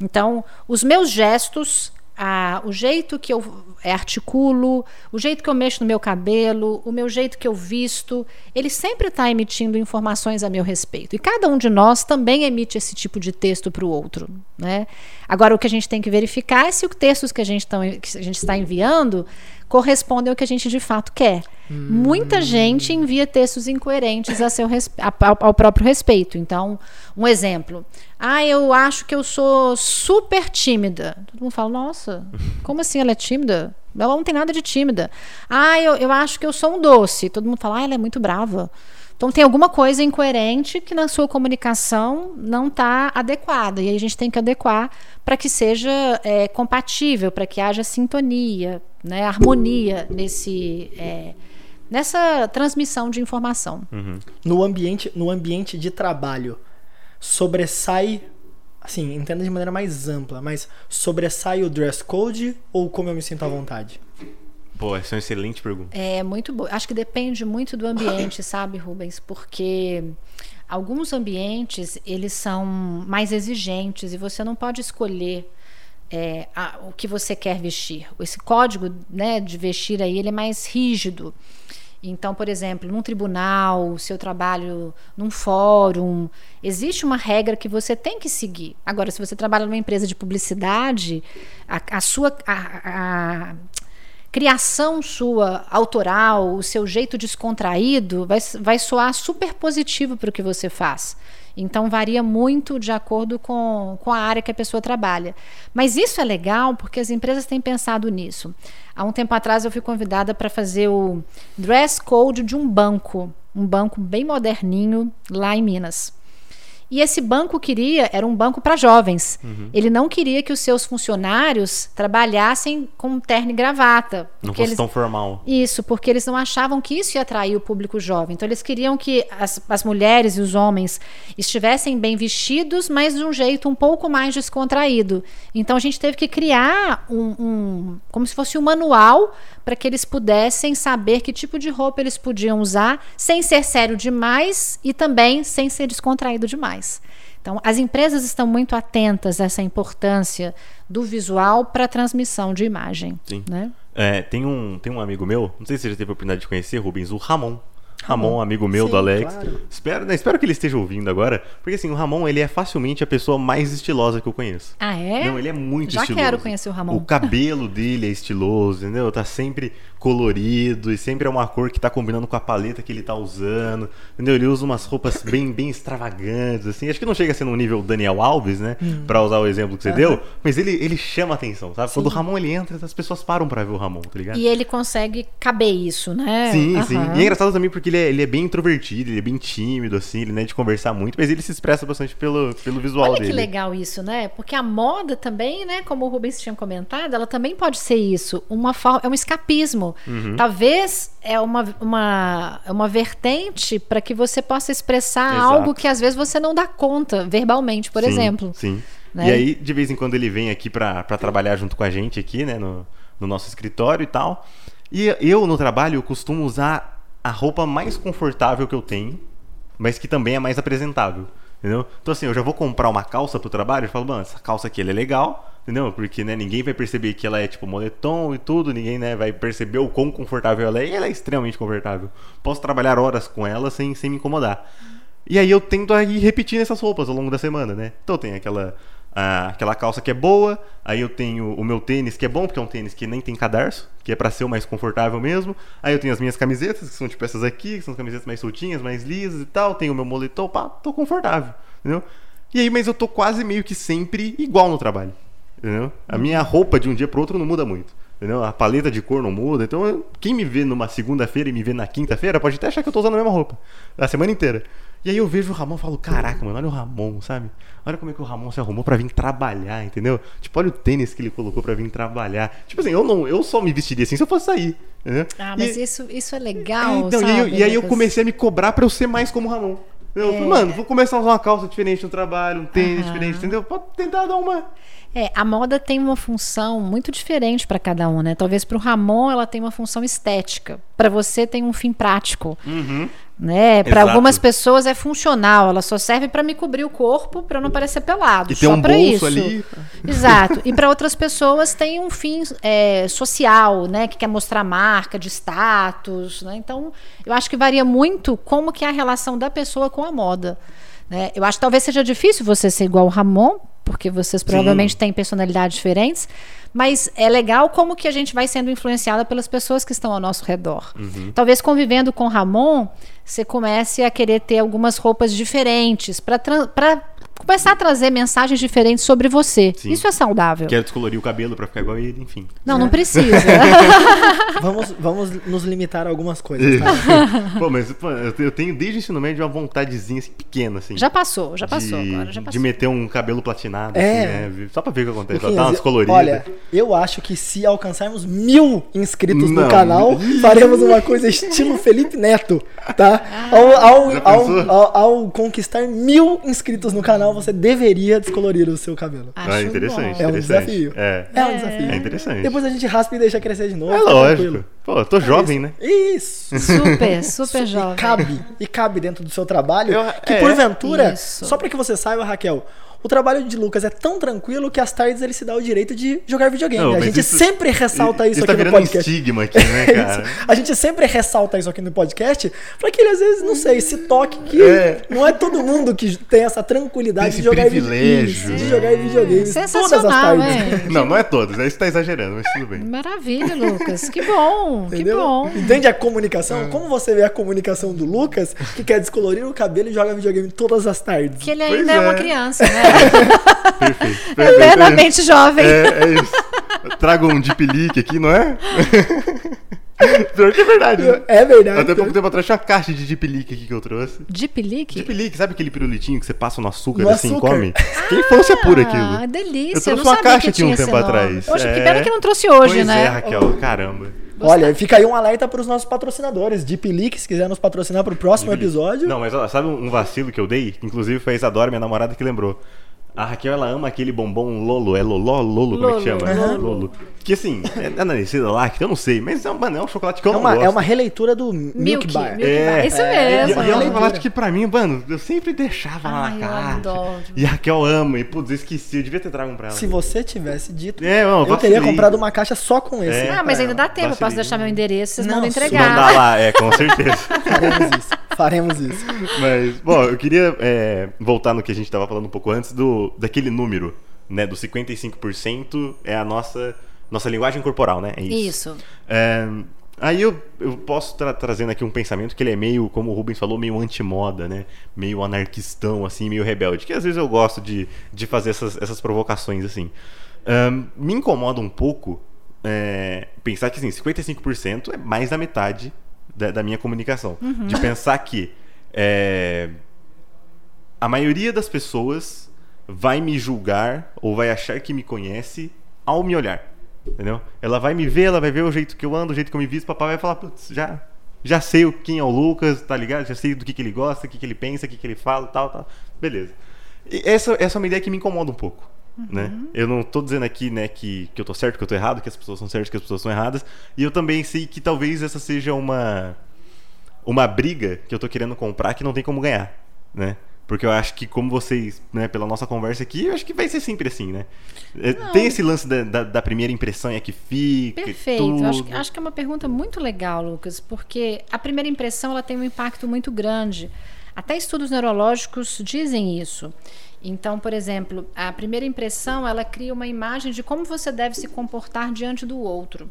Então, os meus gestos, a, o jeito que eu articulo, o jeito que eu mexo no meu cabelo, o meu jeito que eu visto, ele sempre está emitindo informações a meu respeito. E cada um de nós também emite esse tipo de texto para o outro. Né? Agora, o que a gente tem que verificar é se os textos que a gente, que a gente está enviando correspondem ao que a gente de fato quer. Hum. Muita gente envia textos incoerentes a seu ao, ao próprio respeito. Então, um exemplo. Ah, eu acho que eu sou super tímida. Todo mundo fala, nossa, como assim ela é tímida? Ela não tem nada de tímida. Ah, eu, eu acho que eu sou um doce. Todo mundo fala, ah, ela é muito brava. Então tem alguma coisa incoerente que na sua comunicação não está adequada. E aí a gente tem que adequar para que seja é, compatível, para que haja sintonia, né, harmonia nesse. É, nessa transmissão de informação. Uhum. No, ambiente, no ambiente de trabalho, sobressai, assim, entenda de maneira mais ampla, mas sobressai o dress code ou como eu me sinto à vontade? Pô, essa é uma excelente pergunta. É muito boa. Acho que depende muito do ambiente, sabe, Rubens? Porque alguns ambientes eles são mais exigentes e você não pode escolher é, a, o que você quer vestir. Esse código né, de vestir aí ele é mais rígido. Então, por exemplo, num tribunal, se eu trabalho num fórum, existe uma regra que você tem que seguir. Agora, se você trabalha numa empresa de publicidade, a, a sua a, criação sua autoral, o seu jeito descontraído, vai, vai soar super positivo para o que você faz. Então varia muito de acordo com, com a área que a pessoa trabalha. Mas isso é legal porque as empresas têm pensado nisso. Há um tempo atrás eu fui convidada para fazer o dress code de um banco, um banco bem moderninho lá em Minas. E esse banco queria, era um banco para jovens. Uhum. Ele não queria que os seus funcionários trabalhassem com terno e gravata. Não fosse eles, tão formal. Isso, porque eles não achavam que isso ia atrair o público jovem. Então eles queriam que as, as mulheres e os homens estivessem bem vestidos, mas de um jeito um pouco mais descontraído. Então a gente teve que criar um, um como se fosse um manual para que eles pudessem saber que tipo de roupa eles podiam usar sem ser sério demais e também sem ser descontraído demais. Então, as empresas estão muito atentas a essa importância do visual para a transmissão de imagem. Sim. Né? É, tem, um, tem um amigo meu, não sei se você já teve a oportunidade de conhecer, Rubens, o Ramon. Ramon, amigo meu Sim, do Alex. claro. Espero, né, espero que ele esteja ouvindo agora. Porque assim, o Ramon, ele é facilmente a pessoa mais estilosa que eu conheço. Ah, é? Não, ele é muito Já estiloso. quero conhecer o Ramon. O cabelo dele é estiloso, entendeu? Tá sempre colorido e sempre é uma cor que tá combinando com a paleta que ele tá usando, entendeu? Ele usa umas roupas bem, bem extravagantes, assim. Acho que não chega a ser no nível Daniel Alves, né? Hum. Pra usar o exemplo que você deu, mas ele, ele chama atenção, sabe? Quando o Ramon ele entra, as pessoas param pra ver o Ramon, tá ligado? E ele consegue caber isso, né? Sim, sim. Aham. E é engraçado também porque ele é, ele é bem introvertido, ele é bem tímido, assim, ele não é de conversar muito, mas ele se expressa bastante pelo, pelo visual Olha dele. que legal isso, né? Porque a moda também, né? Como o Rubens tinha comentado, ela também pode ser isso. Uma forma, é um escapismo. Uhum. Talvez é uma, uma, é uma vertente para que você possa expressar Exato. algo que às vezes você não dá conta verbalmente, por Sim, exemplo. Sim. né? E aí, de vez em quando, ele vem aqui pra trabalhar junto com a gente aqui, né? No, no nosso escritório e tal. E eu, no trabalho, eu costumo usar a roupa mais confortável que eu tenho, mas que também é mais apresentável. Entendeu? Então, assim, eu já vou comprar uma calça pro trabalho e falo, mano, essa calça aqui é legal, entendeu? Porque, né, ninguém vai perceber que ela é, tipo, moletom e tudo, ninguém, né, vai perceber o quão confortável ela é, e ela é extremamente confortável. Posso trabalhar horas com ela sem, sem me incomodar. E aí eu tento ir repetindo essas roupas ao longo da semana, né? Então tem aquela, a- aquela calça que é boa, aí eu tenho o meu tênis que é bom, porque é um tênis que nem tem cadarço, que é pra ser o mais confortável mesmo. Aí eu tenho as minhas camisetas, que são tipo essas aqui, que são camisetas mais soltinhas, mais lisas e tal. Tenho o meu moletom, pá, tô confortável, entendeu? E aí, mas eu tô quase meio que sempre igual no trabalho, entendeu? A minha roupa de um dia pro outro não muda muito. Entendeu? A paleta de cor não muda. Então, quem me vê numa segunda-feira e me vê na quinta-feira pode até achar que eu tô usando a mesma roupa. A semana inteira. E aí eu vejo o Ramon e falo, caraca, mano, olha o Ramon, sabe? Olha como é que o Ramon se arrumou pra vir trabalhar, entendeu? Tipo, olha o tênis que ele colocou pra vir trabalhar. Tipo assim, eu não, eu só me vestiria assim se eu fosse sair. Entendeu? Ah, mas e, isso, isso é é, legal. então, e, aí eu- sabe, e aí eu comecei a me cobrar pra eu ser mais como o Ramon. Eu falei, mano, vou começar a usar uma calça diferente no trabalho, um tênis É. Diferente, entendeu? Pra tentar dar uma. É, a moda tem uma função muito diferente para cada um, né? Talvez para o Ramon ela tem uma função estética, para você tem um fim prático, né? Para algumas pessoas é funcional, ela só serve para me cobrir o corpo para eu não parecer pelado, E só um pra bolso isso. ali. Exato. E para outras pessoas tem um fim é, social, né? Que quer mostrar marca de status, né? Então, eu acho que varia muito como que é a relação da pessoa com a moda. Né? Eu acho que talvez seja difícil você ser igual o Ramon, porque vocês provavelmente têm personalidades diferentes, mas é legal como que a gente vai sendo influenciada pelas pessoas que estão ao nosso redor. Uhum. Talvez convivendo com Ramon, você comece a querer ter algumas roupas diferentes para começar a trazer mensagens diferentes sobre você. Sim. Isso é saudável. Quero descolorir o cabelo pra ficar igual a ele, enfim. Não, não precisa. Vamos, vamos nos limitar a algumas coisas, tá? pô, mas pô, eu tenho desde o ensino médio uma vontadezinha assim, pequena, assim. já passou, já passou de, agora, já de passou. meter um cabelo platinado, É. assim, né? Só pra ver o que acontece. Dar umas coloridas. Olha, eu acho que se alcançarmos mil inscritos Não. no canal, faremos uma coisa estilo Felipe Neto, tá? Ao, ao, Já ao, pensou? ao- ao conquistar mil inscritos no canal, você deveria descolorir o seu cabelo. Acho Ah, interessante, bom. É um interessante. desafio. É. É um desafio. É interessante. Depois a gente raspa e deixa crescer de novo. É tá lógico. tranquilo. Pô, eu tô jovem, né? Isso. Super, super jovem. E cabe, e cabe dentro do seu trabalho. Eu- que é. porventura, Isso. só pra que você saiba, Raquel, o trabalho de Lucas é tão tranquilo que às tardes ele se dá o direito de jogar videogame. Não, a gente isso- sempre ressalta isso, Isso aqui tá no virando um podcast. estigma aqui, né, É cara? isso. A gente sempre ressalta isso aqui no podcast pra que ele às vezes, não sei, se toque que É. não é todo mundo que tem essa tranquilidade de jogar privilégio, isso, de né? jogar videogames todas as Sensacional, tardes. é. Não, não é todos. Aí você tá exagerando, mas tudo bem. Maravilha, Lucas. Que bom, que Entendeu? bom. Entende a comunicação? Como você vê a comunicação do Lucas, que quer descolorir o cabelo e joga videogame todas as tardes? Que ele ainda é. é. uma criança, né? Perfeito. É perfeito, plenamente jovem. É, é isso. Trago um deep leak aqui, não é? Pior que é verdade. né? É verdade. Até pouco tempo atrás tinha uma caixa de deep leak aqui que eu trouxe. De pelique? Deep leak, sabe aquele pirulitinho que você passa no açúcar No assim e açúcar. come? Quem fosse apura Ah, aquilo. delícia. Eu trouxe não uma sabia caixa que aqui um tempo nome. atrás. Poxa, que É. pena que não trouxe hoje, pois né? é, Raquel, caramba. Olha, fica aí um alerta para os nossos patrocinadores. Deep Leak, se quiser nos patrocinar para o próximo episódio. Não, mas ó, sabe um vacilo que eu dei? Inclusive foi a Isadora, minha namorada, que lembrou. A Raquel, ela ama aquele bombom Lolo. É Lolo? Lolo? Como é que chama? Lolo. Lolo. Que assim, é analisada lá, que eu não sei, mas é, mano, é um chocolate que eu É não uma, gosto. é uma releitura do Milk, Milk, Bar. Milk É, Bar. Isso é, mesmo. e é um chocolate que pra mim, mano, eu sempre deixava lá Ai, na caixa. adoro. E a Raquel ama, e putz, eu esqueci, eu devia ter trago um pra ela. Se você tivesse dito, É, não, eu teria vacilei. comprado uma caixa só com esse. É. Ah, mas ainda dá tempo. Eu posso Vacilei. deixar meu endereço, vocês Não, mandam entregar. Mandar lá, é, com certeza. Faremos isso. Faremos isso. Mas, bom, eu queria é, voltar no que a gente tava falando um pouco antes do daquele número, né? Do 55% é a nossa, nossa linguagem corporal, né? É isso. Isso. É, aí eu, eu posso estar trazendo aqui um pensamento que ele é meio, como o Rubens falou, meio antimoda, né? Meio anarquistão, assim, meio rebelde. Que às vezes eu gosto de, de fazer essas, essas provocações, assim. Ahn, me incomoda um pouco é, pensar que, assim, 55% é mais da metade da, da minha comunicação. De pensar que é, a maioria das pessoas vai me julgar ou vai achar que me conhece ao me olhar. Entendeu? Ela vai me ver, ela vai ver o jeito que eu ando, o jeito que eu me visto, papai vai falar, putz, já, já sei o- quem é o Lucas, tá ligado? Já sei do que, que ele gosta, o que, que ele pensa, o que, que ele fala, tal, tal. Beleza. E essa, essa é uma ideia que me incomoda um pouco. Né? Eu não tô dizendo aqui né, que, que eu tô certo, que eu tô errado, que as pessoas são certas, que as pessoas são erradas. E eu também sei que talvez essa seja uma uma briga que eu tô querendo comprar que não tem como ganhar, né? Porque eu acho que, como vocês, né, pela nossa conversa aqui, eu acho que vai ser sempre assim, né? É, Tem esse lance da, da, da primeira impressão é que fica. e Perfeito. Acho, que- acho que é uma pergunta muito legal, Lucas, porque a primeira impressão ela tem um impacto muito grande. Até estudos neurológicos dizem isso. Então, por exemplo, a primeira impressão ela cria uma imagem de como você deve se comportar diante do outro.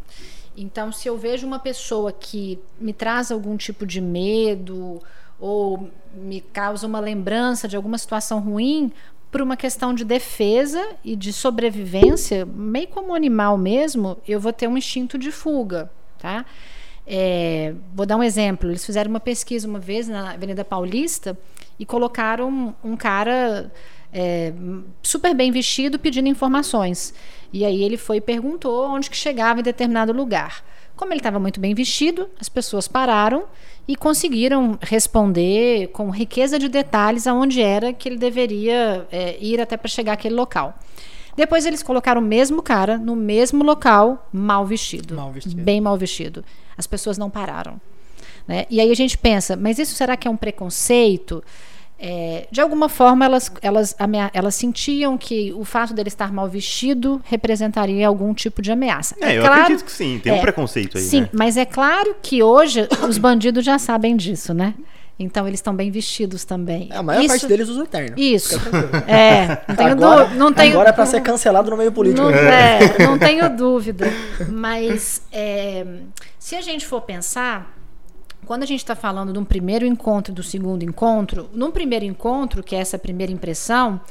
Então, se eu vejo uma pessoa que me traz algum tipo de medo ou me causa uma lembrança de alguma situação ruim, por uma questão de defesa e de sobrevivência, meio como animal mesmo, eu vou ter um instinto de fuga, tá? É, vou dar um exemplo. Eles fizeram uma pesquisa uma vez na Avenida Paulista e colocaram um, um cara é, super bem vestido pedindo informações. E aí ele foi e perguntou onde que chegava em determinado lugar. Como ele estava muito bem vestido, as pessoas pararam e conseguiram responder com riqueza de detalhes aonde era que ele deveria é, ir até para chegar àquele local. Depois eles colocaram o mesmo cara no mesmo local, mal vestido. Mal vestido. Bem mal vestido. As pessoas não pararam. Né? E aí a gente pensa, mas isso será que é um preconceito? É, de alguma forma, elas, elas, elas sentiam que o fato dele estar mal vestido representaria algum tipo de ameaça. É, eu acredito que sim, tem um preconceito aí, Sim, né? mas é claro que hoje os bandidos já sabem disso, né? Então eles estão bem vestidos também. É, a maior Isso- parte deles usa o terno. Isso. É, não tenho agora, dúvida. Não tenho, agora é pra ser cancelado no meio político. não, é, não tenho dúvida. Mas é, se a gente for pensar, quando a gente está falando de um primeiro encontro e do segundo encontro, num primeiro encontro, que é essa primeira impressão,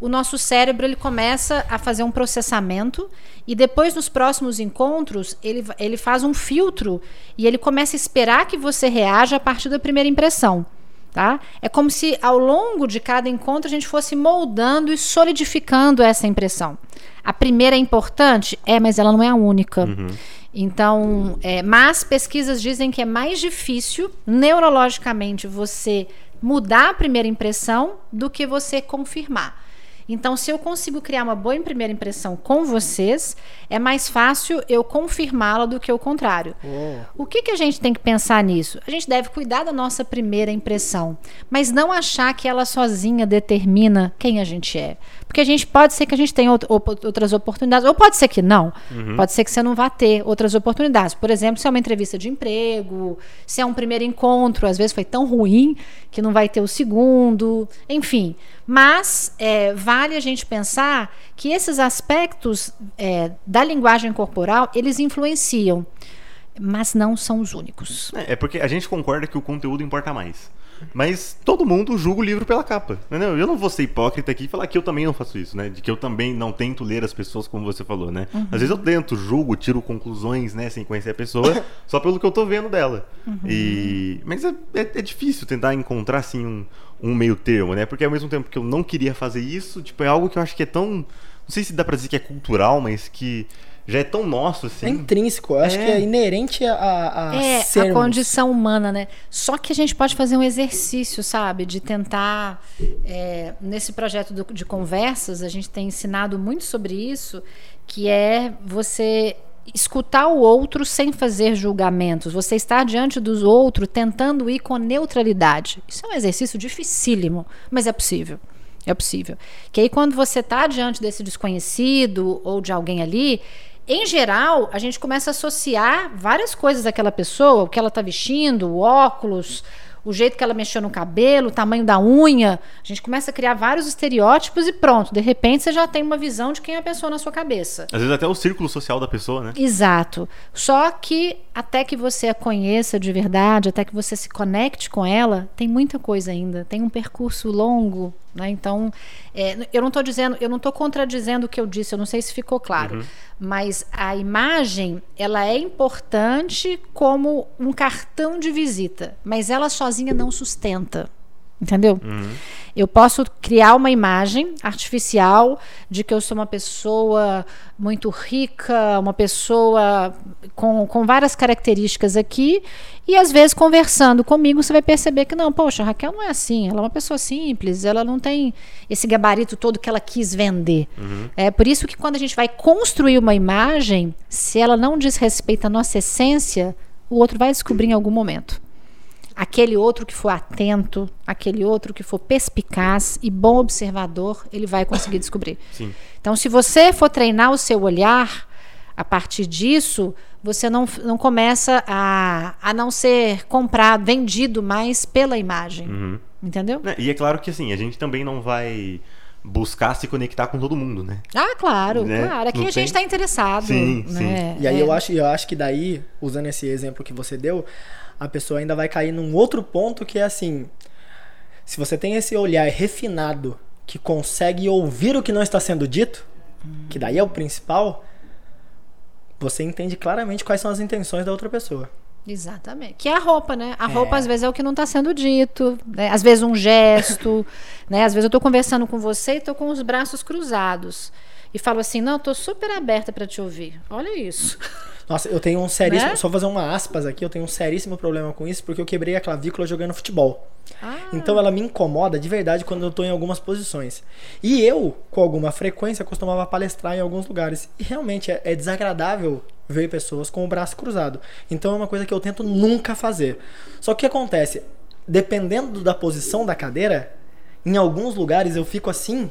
o nosso cérebro ele começa a fazer um processamento e depois nos próximos encontros ele, ele faz um filtro e ele começa a esperar que você reaja a partir da primeira impressão. Tá? É como se ao longo de cada encontro a gente fosse moldando e solidificando essa impressão. A primeira é importante? É, mas ela não é a única. Então, é, mas pesquisas dizem que é mais difícil neurologicamente você mudar a primeira impressão do que você confirmar. Então, se eu consigo criar uma boa primeira impressão com vocês, é mais fácil eu confirmá-la do que o contrário. O que, que a gente tem que pensar nisso? A gente deve cuidar da nossa primeira impressão, mas não achar que ela sozinha determina quem a gente é. Porque a gente pode ser que a gente tenha outras oportunidades, ou pode ser que não. Pode ser que você não vá ter outras oportunidades. Por exemplo, se é uma entrevista de emprego, se é um primeiro encontro, às vezes foi tão ruim que não vai ter o segundo, enfim. Mas é, vale a gente pensar que esses aspectos é, da linguagem corporal eles influenciam, mas não são os únicos. É, é porque a gente concorda que o conteúdo importa mais. Mas todo mundo julga o livro pela capa. Entendeu? Eu não vou ser hipócrita aqui e falar que eu também não faço isso, né? De que eu também não tento ler as pessoas como você falou, né? Às vezes eu tento, julgo, tiro conclusões, né? Sem conhecer a pessoa, só pelo que eu tô vendo dela. E... Mas é, é, é difícil tentar encontrar, assim, um, um meio termo, né? Porque ao mesmo tempo que eu não queria fazer isso, tipo, é algo que eu acho que é tão... Não sei se dá pra dizer que é cultural, mas que já é tão nosso assim. É intrínseco, eu acho É. que é inerente a, a É, sermos. a condição humana, né? Só que a gente pode fazer um exercício, sabe? De tentar. é, nesse projeto do- de conversas, a gente tem ensinado muito sobre isso, que é você escutar o outro sem fazer julgamentos. Você estar diante dos outros tentando ir com neutralidade. Isso é um exercício dificílimo, mas é possível. É possível. Que aí, quando você está diante desse desconhecido ou de alguém ali, em geral, a gente começa a associar várias coisas daquela pessoa, o que ela está vestindo, o óculos, o jeito que ela mexeu no cabelo, o tamanho da unha. A gente começa a criar vários estereótipos e pronto. De repente, você já tem uma visão de quem é a pessoa na sua cabeça. Às vezes até o círculo social da pessoa, né? Exato. Só que até que você a conheça de verdade, até que você se conecte com ela, tem muita coisa ainda. Tem um percurso longo, né? Então, é, eu não estou dizendo, eu não estou contradizendo o que eu disse. Eu não sei se ficou claro. Mas a imagem, ela é importante como um cartão de visita, mas ela sozinha não sustenta. Entendeu? Eu posso criar uma imagem artificial de que eu sou uma pessoa muito rica, uma pessoa com, com várias características aqui, e às vezes conversando comigo você vai perceber que não, poxa, a Raquel não é assim, ela é uma pessoa simples, ela não tem esse gabarito todo que ela quis vender. É por isso que quando a gente vai construir uma imagem, se ela não diz respeito à nossa essência, o outro vai descobrir em algum momento aquele outro que for atento, aquele outro que for perspicaz e bom observador, ele vai conseguir descobrir. Sim. Então, se você for treinar o seu olhar, a partir disso, você não, não começa a, a não ser comprado, vendido mais pela imagem. Uhum. Entendeu? Né, E é claro que assim, a gente também não vai buscar se conectar com todo mundo, né? Ah, claro, Né? claro. Aqui Não a gente está interessado. Sim, né? E aí É. eu acho, eu acho que daí, usando esse exemplo que você deu, a pessoa ainda vai cair num outro ponto que é assim, se você tem esse olhar refinado que consegue ouvir o que não está sendo dito, que daí é o principal, você entende claramente quais são as intenções da outra pessoa. Exatamente. Que é a roupa, né? A roupa, às vezes, é o que não está sendo dito. Né? Às vezes, um gesto. né? Às vezes, eu estou conversando com você e estou com os braços cruzados. E falo assim: não, estou super aberta para te ouvir. Olha isso. Nossa, eu tenho um seríssimo. Né? Só fazer uma aspas aqui, eu tenho um seríssimo problema com isso, porque eu quebrei a clavícula jogando futebol. Ah, Então ela me incomoda de verdade quando eu tô em algumas posições. E eu, com alguma frequência, costumava palestrar em alguns lugares. E realmente é, é desagradável ver pessoas com o braço cruzado. Então é uma coisa que eu tento nunca fazer. Só que o que acontece? Dependendo da posição da cadeira, em alguns lugares eu fico assim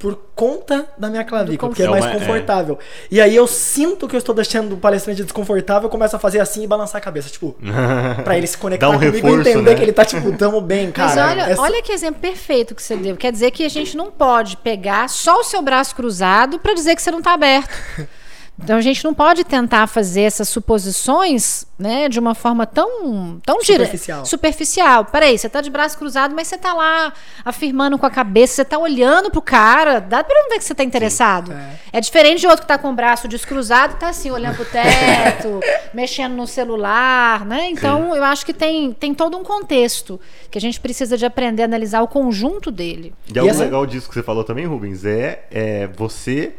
por conta da minha clavícula, porque é conforto. mais É uma- é. confortável. E aí eu sinto que eu estou deixando o palestrante desconfortável, eu começo a fazer assim e balançar a cabeça, tipo, pra ele se conectar um comigo e reforço, entender né? que ele tá tipo, tamo bem, Mas cara. olha, Essa- olha que exemplo perfeito que você deu. Quer dizer que a gente não pode pegar só o seu braço cruzado para dizer que você não está aberto. Então a gente não pode tentar fazer essas suposições, né, de uma forma tão tão dire- Superficial. superficial. Peraí, você tá de braço cruzado, mas você tá lá afirmando com a cabeça, você tá olhando pro cara, dá pra ver que você tá interessado. É. diferente de outro que tá com o braço descruzado e tá assim olhando pro teto, mexendo no celular, né? Então eu acho que tem tem todo um contexto que a gente precisa de aprender a analisar o conjunto dele. E algo essa- legal disso que você falou também, Rubens, é, é você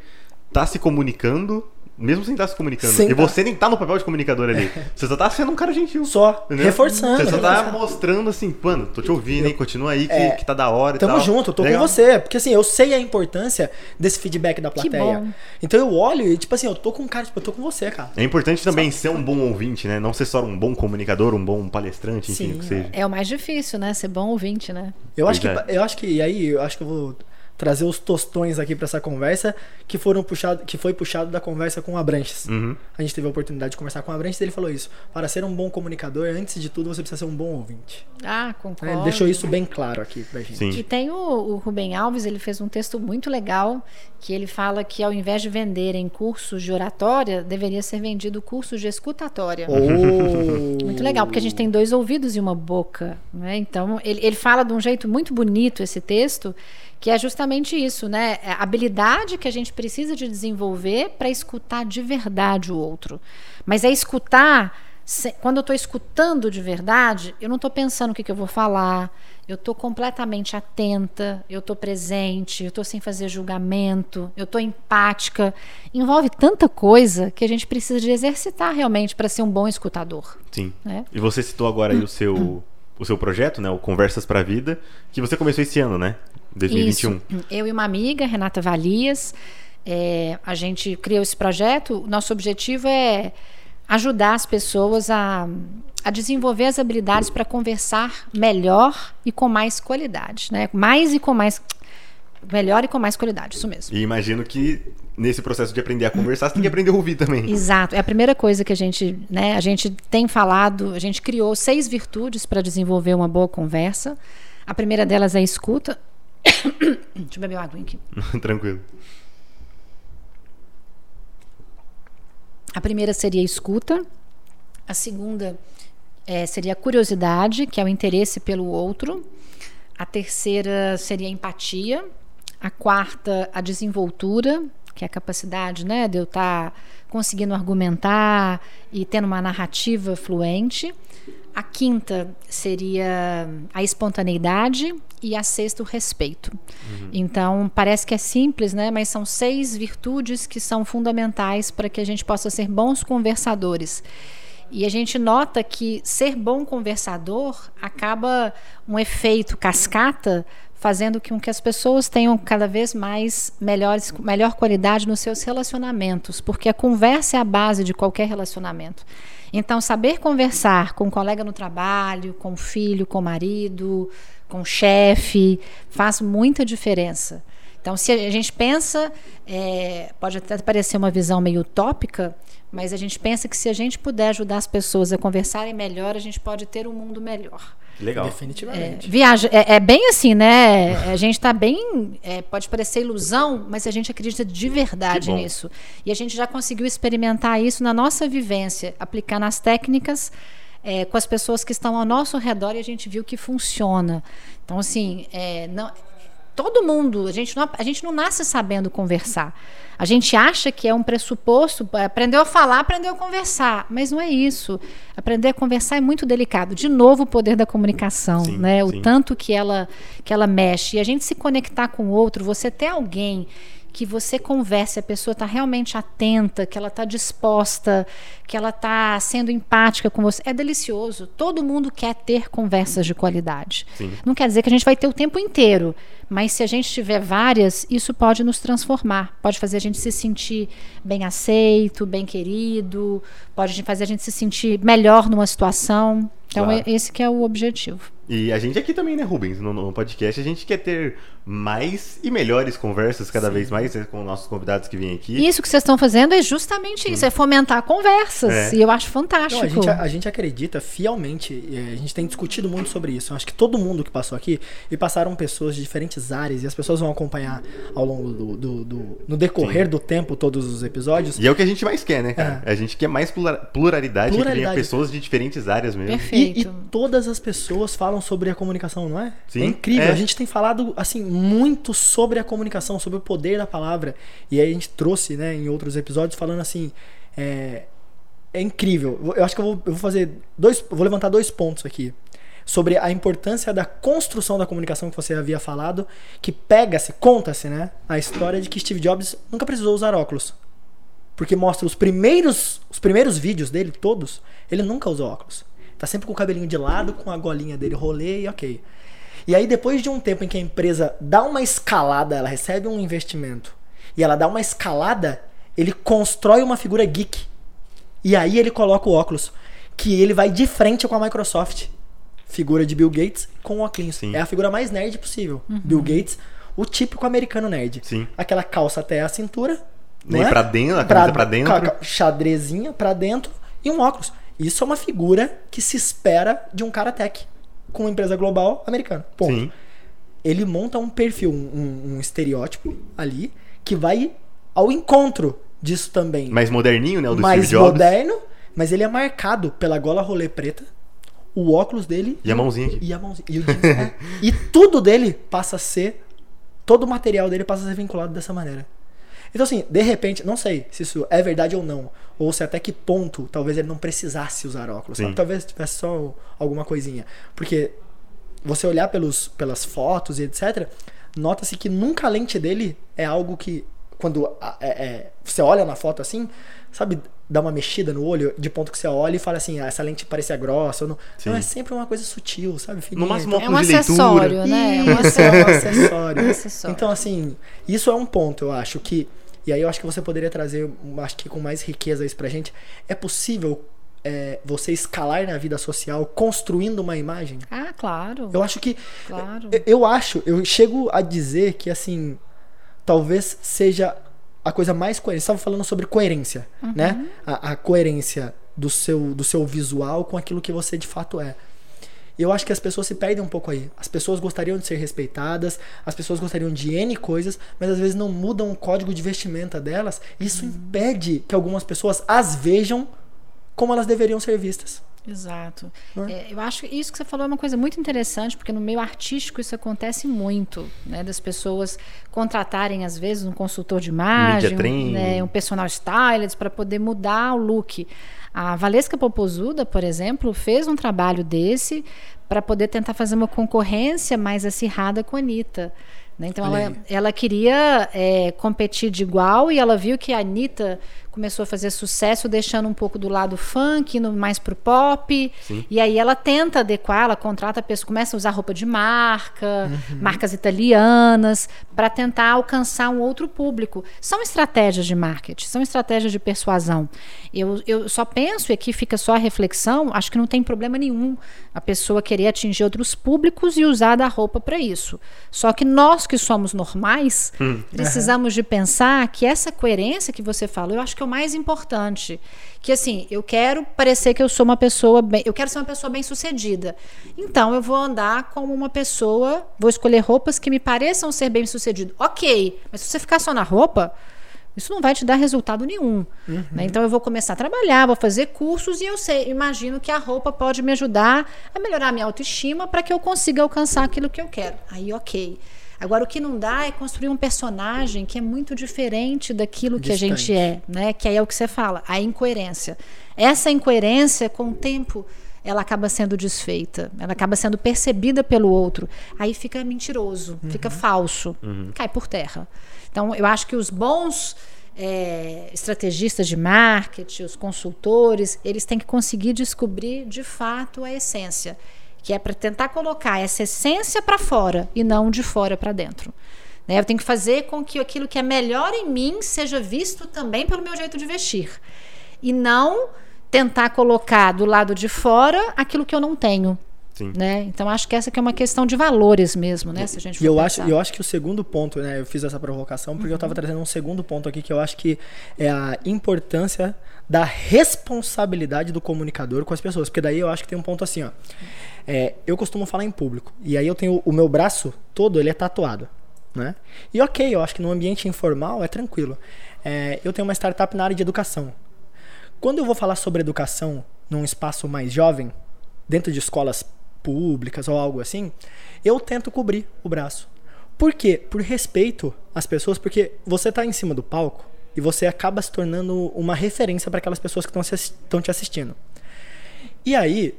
tá se comunicando, mesmo sem estar se comunicando. Sem e tá. você nem tá no papel de comunicador ali. Você só tá sendo um cara gentil. Só, entendeu? reforçando, Você só tá reforçando. mostrando assim, mano, tô te ouvindo, hein? Continua aí que, É, que tá da hora e Tamo tal. junto, eu tô Legal. com você. Porque assim, eu sei a importância desse feedback da plateia. bom. Então eu olho e, tipo assim, eu tô com um cara, tipo, eu tô com você, cara. É importante também ser um bom ouvinte, né? Não ser só um bom comunicador, um bom palestrante, enfim, Sim, o que seja. É o mais difícil, né? Ser bom ouvinte, né? Eu acho que. Pois é. Eu acho que. E aí, eu acho que eu vou trazer os tostões aqui pra essa conversa que foram puxado, que foi puxado da conversa com o Abranches. Uhum. A gente teve a oportunidade de conversar com o Abranches e ele falou isso. Para ser um bom comunicador, antes de tudo, você precisa ser um bom ouvinte. Ah, Né? concordo. Ele deixou isso bem claro aqui pra gente. Sim. E tem o, o Rubem Alves, ele fez um texto muito legal, que ele fala que ao invés de venderem cursos de oratória, deveria ser vendido cursos de escutatória. Oh. Muito legal, porque a gente tem dois ouvidos e uma boca. Né? Então, ele, ele fala de um jeito muito bonito esse texto, que é justamente isso, né? É A habilidade que a gente precisa de desenvolver para escutar de verdade o outro. Mas é escutar. se- Quando eu estou escutando de verdade, eu não estou pensando o que, que eu vou falar, eu tô completamente atenta, eu tô presente, eu tô sem fazer julgamento, eu tô empática. Envolve tanta coisa que a gente precisa de exercitar realmente para ser um bom escutador. Sim. Né? E você citou agora aí o seu, o seu projeto, né? O Conversas para a Vida, que você começou esse ano, né? 2021. Isso. Eu e uma amiga, Renata Valias, é, a gente criou esse projeto. Nosso objetivo é ajudar as pessoas a, a desenvolver as habilidades para conversar melhor e com mais qualidade, né? Mais e com mais melhor e com mais qualidade, isso mesmo. E imagino que nesse processo de aprender a conversar, você tem que aprender a ouvir também. Exato. É a primeira coisa que a gente, né, a gente tem falado, a gente criou seis virtudes para desenvolver uma boa conversa. A primeira delas é a escuta. Deixa eu beber uma água aqui. Tranquilo. A primeira seria a escuta. A segunda é, seria a curiosidade, que é o interesse pelo outro. A terceira seria a empatia. A quarta, a desenvoltura, que é a capacidade né, de eu estar tá conseguindo argumentar e tendo uma narrativa fluente. A quinta seria a espontaneidade e a sexta o respeito. Uhum. Então, parece que é simples, né? Mas são seis virtudes que são fundamentais para que a gente possa ser bons conversadores. E a gente nota que ser bom conversador acaba um efeito cascata fazendo com que as pessoas tenham cada vez mais melhores, melhor qualidade nos seus relacionamentos, porque a conversa é a base de qualquer relacionamento. Então, saber conversar com um colega no trabalho, com o filho, com o marido, com o chefe, faz muita diferença. Então, se a gente pensa, é, pode até parecer uma visão meio utópica, mas a gente pensa que se a gente puder ajudar as pessoas a conversarem melhor, a gente pode ter um mundo melhor. Legal. Definitivamente. É, viaja, é, é, bem assim, né? A gente está bem. É, pode parecer ilusão, mas a gente acredita de verdade nisso. E a gente já conseguiu experimentar isso na nossa vivência, aplicar nas técnicas. É, com as pessoas que estão ao nosso redor e a gente viu que funciona. Então, assim, é, não, todo mundo, a gente, não, a gente não nasce sabendo conversar. A gente acha que é um pressuposto, aprendeu a falar, aprendeu a conversar, mas não é isso. Aprender a conversar é muito delicado. De novo, o poder da comunicação, sim, né? O tanto que ela que ela mexe. E a gente se conectar com o outro, você ter alguém que você converse, a pessoa está realmente atenta, que ela está disposta, que ela está sendo empática com você. É delicioso. Todo mundo quer ter conversas de qualidade. Sim. Não quer dizer que a gente vai ter o tempo inteiro, mas se a gente tiver várias, isso pode nos transformar, pode fazer a gente se sentir bem aceito, bem querido, pode fazer a gente se sentir melhor numa situação. Então, claro. esse que é o objetivo. E a gente aqui também, né, Rubens? No, no, podcast, a gente quer ter mais e melhores conversas cada Sim. vez mais né, com nossos convidados que vêm aqui. Isso que vocês estão fazendo é justamente isso, é fomentar conversas. É. E eu acho fantástico. Não, a, gente, a, a, gente, acredita fielmente, a gente tem discutido muito sobre isso. Eu acho que todo mundo que passou aqui, e passaram pessoas de diferentes áreas, e as pessoas vão acompanhar ao longo do. do, do no decorrer Sim. do tempo todos os episódios. E é o que a gente mais quer, né, cara? É. A gente quer mais pluralidade, pluralidade. pessoas de diferentes áreas mesmo. Perfeito. E, e todas as pessoas falam sobre a comunicação, não é? Sim, é incrível. É. A gente tem falado assim muito sobre a comunicação, sobre o poder da palavra. E aí a gente trouxe, né, em outros episódios falando assim, é, é incrível. Eu acho que eu vou, eu vou fazer dois, vou levantar dois pontos aqui sobre a importância da construção da comunicação que você havia falado, que pega-se, conta-se, né, a história de que Steve Jobs nunca precisou usar óculos. Porque mostra os primeiros, os primeiros vídeos dele todos, ele nunca usou óculos. Tá sempre com o cabelinho de lado, com a golinha dele rolê e ok. E aí, depois de um tempo em que a empresa dá uma escalada, ela recebe um investimento e ela dá uma escalada, ele constrói uma figura geek. E aí ele coloca o óculos. Que ele vai de frente com a Microsoft. Figura de Bill Gates com o óculos. Sim. É a figura mais nerd possível. Uhum. Bill Gates, o típico americano nerd. Sim. Aquela calça até a cintura. Nem é? pra dentro, a camisa pra, pra dentro. Xadrezinha pra dentro e um óculos. Isso é uma figura que se espera de um cara tech com uma empresa global americana. Ponto. Sim. Ele monta um perfil, um, um, estereótipo ali que vai ao encontro disso também. Mais moderninho, né? O do Mais Steve Jobs. moderno, mas ele é marcado pela gola rolê preta, o óculos dele e a mãozinha aqui. E a mãozinha. E, o jeans, é. e tudo dele passa a ser. Todo o material dele passa a ser vinculado dessa maneira. Então, assim, de repente, não sei se isso é verdade ou não. Ou se até que ponto talvez ele não precisasse usar óculos. Talvez tivesse só alguma coisinha. Porque você olhar pelos, pelas fotos e etc., nota-se que nunca a lente dele é algo que, quando é- é, você olha na foto assim, sabe, dá uma mexida no olho, de ponto que você olha e fala assim, ah, essa lente parecia grossa. Ou não. não, é sempre uma coisa sutil, sabe? fininha. No máximo, Então, É um óculos de leitura. acessório, né? É um isso, é um acessório. Um acessório. Então, assim, isso é um ponto, eu acho que. E aí eu acho que você poderia trazer, acho que com mais riqueza isso pra gente. É possível é, você escalar na vida social construindo uma imagem? Ah, claro. Eu acho que. Claro. Eu, eu acho, eu chego a dizer que, assim, talvez seja a coisa mais coerente. Você estava falando sobre coerência, né? A, a coerência do seu, do seu visual com aquilo que você de fato é. E eu acho que as pessoas se perdem um pouco aí. As pessoas gostariam de ser respeitadas, as pessoas gostariam de N coisas, mas às vezes não mudam o código de vestimenta delas. Isso impede que algumas pessoas as vejam como elas deveriam ser vistas. Exato. É? É, eu acho que isso que você falou é uma coisa muito interessante, porque no meio artístico isso acontece muito, né? Das pessoas contratarem, às vezes, um consultor de imagem, um, né, um personal stylist para poder mudar o look. A Valesca Popozuda, por exemplo, fez um trabalho desse para poder tentar fazer uma concorrência mais acirrada com a Anitta. né? Então ela, ela queria é, competir de igual e ela viu que a Anitta começou a fazer sucesso deixando um pouco do lado funk, indo mais pro pop. Sim. E aí ela tenta adequar, ela contrata a pessoa, começa a usar roupa de marca, Uhum. marcas italianas, para tentar alcançar um outro público. São estratégias de marketing, são estratégias de persuasão. Eu, eu só penso, e aqui fica só a reflexão, acho que não tem problema nenhum a pessoa querer atingir outros públicos e usar da roupa para isso. Só que nós que somos normais, precisamos de pensar que essa coerência que você falou, eu acho que é o mais importante. Que assim, eu quero parecer que eu sou uma pessoa bem, eu quero ser uma pessoa bem sucedida. Então eu vou andar como uma pessoa, vou escolher roupas que me pareçam ser bem sucedido. Ok, mas se você ficar só na roupa, isso não vai te dar resultado nenhum. né? Então eu vou começar a trabalhar, vou fazer cursos e eu sei, imagino que a roupa pode me ajudar a melhorar a minha autoestima para que eu consiga alcançar aquilo que eu quero. Aí, ok. Agora, o que não dá é construir um personagem que é muito diferente daquilo que a gente Distante. é, né? Que aí é o que você fala, a incoerência. Essa incoerência, com o tempo, ela acaba sendo desfeita, ela acaba sendo percebida pelo outro. Aí fica mentiroso, fica falso, cai por terra. Então, eu acho que os bons é, estrategistas de marketing, os consultores, eles têm que conseguir descobrir de fato a essência, que é para tentar colocar essa essência para fora e não de fora para dentro. Né? Eu tenho que fazer com que aquilo que é melhor em mim seja visto também pelo meu jeito de vestir. E não tentar colocar do lado de fora aquilo que eu não tenho. Sim. Né? Então acho que essa que é uma questão de valores mesmo, né? Se a gente for E eu acho, pensar. eu acho que o segundo ponto, né? Eu fiz essa provocação porque eu tava trazendo um segundo ponto aqui que eu acho que é a importância da responsabilidade do comunicador com as pessoas. Porque daí eu acho que tem um ponto assim, ó. É, eu costumo falar em público. E aí eu tenho o meu braço todo, ele é tatuado. Né? E ok, eu acho que no ambiente informal é tranquilo. É, eu tenho uma startup na área de educação. Quando eu vou falar sobre educação num espaço mais jovem, dentro de escolas públicas ou algo assim, eu tento cobrir o braço. Por quê? Por respeito às pessoas, porque você está em cima do palco e você acaba se tornando uma referência para aquelas pessoas que estão te assistindo. E aí